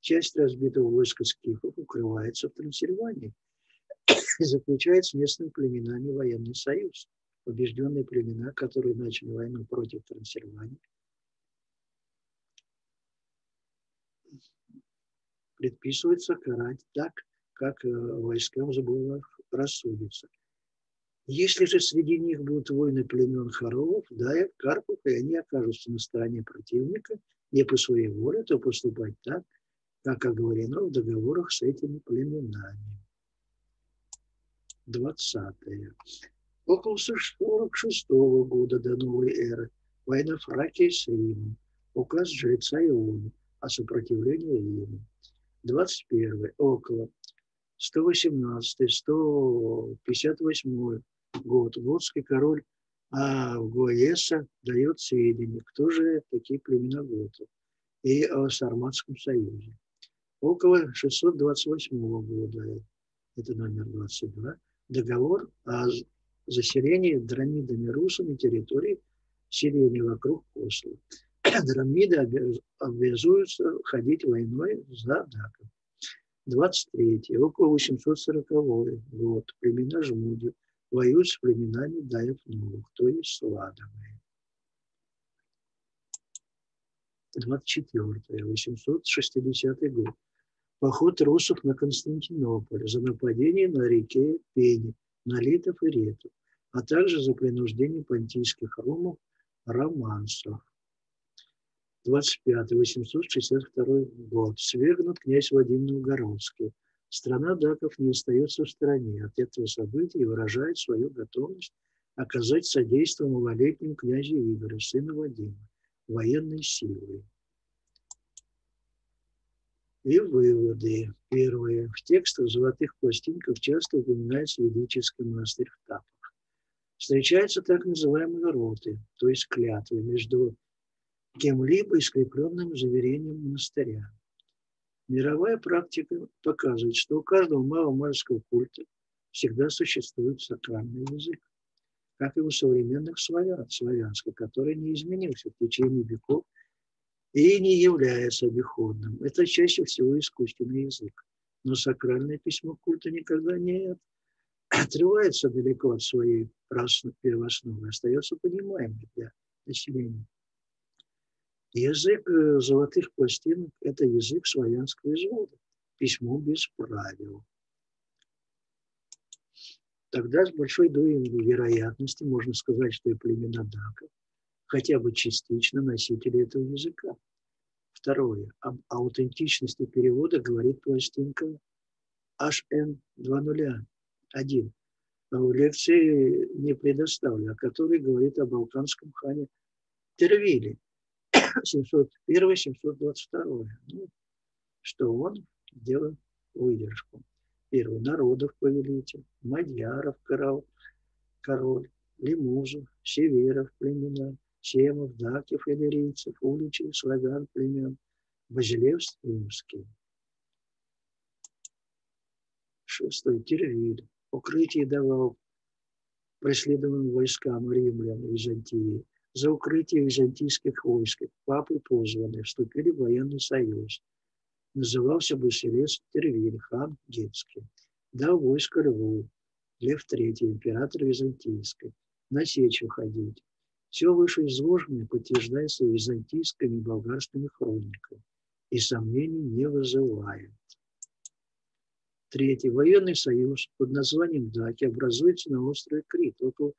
Часть разбитого войска скифов укрывается в Трансильвании и заключает с местными племенами военный союз. Побежденные племена, которые начали войну против Трансильвании, предписывается карать так, как э, войскам забыло рассудится. Если же среди них будут воины племен Харовов, Даев, Карпов, и они окажутся на стороне противника не по своей воле, то поступать так, как оговорено в договорах с этими племенами. 20. Около 46 года до новой эры война Фракии с Римом, указ жреца Иона о сопротивлении Риму. 21. Около 118-158 год. Готский король а Гоеса дает сведения, кто же такие племена готов, и о Сарматском союзе. Около 628 года, это номер 22, договор о заселении драмидами русами территории селения вокруг Косла. Драмиды обязуются ходить войной за Даком. 23 около 840 год, племена Жмуди воюют с племенами Даев Новых, то есть Сладовые. 24 860 год. Поход русов на Константинополь за нападение на реке Пени, на литов и ретов, а также за принуждение понтийских ромов романсов. 25 862 год. Свергнут князь Вадим Новгородский. Страна даков не остается в стороне от этого события и выражает свою готовность оказать содействие малолетнему князю Игорю, сына Вадима, военной силой. И выводы. Первые. В текстах золотых пластинках часто упоминается ведический монастырь в Тапах. Встречаются так называемые роты, то есть клятвы между кем-либо искрепленным заверением монастыря. Мировая практика показывает, что у каждого маломальского культа всегда существует сакральный язык, как и у современных славян, славянского, который не изменился в течение веков и не является обиходным. Это чаще всего искусственный язык. Но сакральное письмо культа никогда не отрывается далеко от своей первоосновы, остается понимаемым для населения. Язык э, золотых пластинок – это язык славянского извода, письмо без правил. Тогда с большой долей вероятности можно сказать, что и племена Дака хотя бы частично носители этого языка. Второе. Об аутентичности перевода говорит пластинка HN201. В лекции не предоставлю, о которой говорит о балканском хане Тервиле, 701-722. Ну, что он сделал выдержку. Первый народов повелитель, Мадьяров король, король Лимузов, Северов племена, Семов, Дакев, Иллирийцев, Уличей, Славян племен, Базилев Римский. Шестой. Тервиль. Укрытие давал преследованным войскам римлян Византии за укрытие византийских войск папы позваны, вступили в военный союз. Назывался Басилес Тервиль, хан Гетский. Дал войско Льву, Лев III, император Византийской, на сечь уходить. Все вышеизложенное подтверждается византийскими и болгарскими хрониками и сомнений не вызывает. Третий. Военный союз под названием Даки образуется на острове Крит около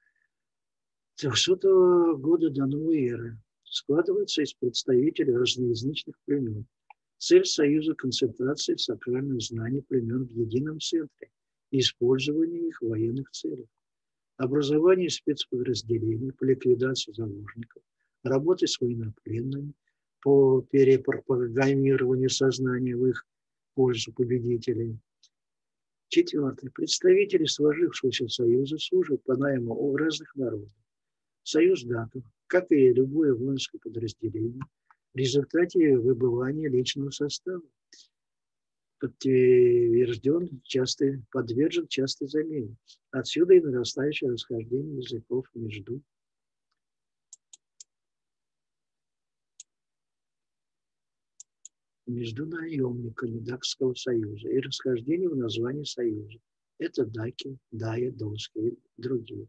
300 года до новой эры складывается из представителей разноязычных племен. Цель союза – концентрация сакральных знаний племен в едином центре и использование их в военных целях. Образование спецподразделений по ликвидации заложников, работы с военнопленными, по перепрограммированию сознания в их пользу победителей. Четвертое. Представители сложившегося союза служат по найму у разных народов. Союз датов, как и любое воинское подразделение, в результате выбывания личного состава подтвержден часто, подвержен частой замене. Отсюда и нарастающее расхождение языков между между наемниками Дакского союза и расхождение в названии союза. Это Даки, Дая, Донски и другие.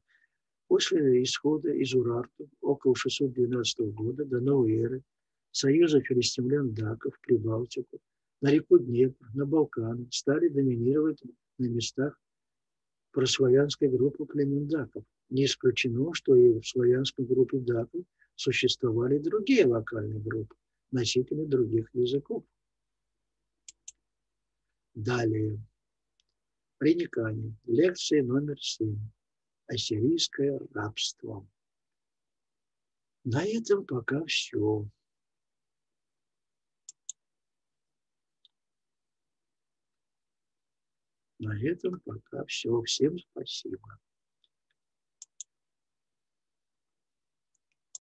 После исхода из Урарту около 612 года до новой эры союза филистимлян Даков, Прибалтику, на реку Днепр, на Балканы стали доминировать на местах прославянской группы племен Даков. Не исключено, что и в славянской группе Даков существовали другие локальные группы, носители других языков. Далее. Приникание. Лекция номер семь. Ассирийское рабство. На этом пока все. На этом пока все. Всем спасибо.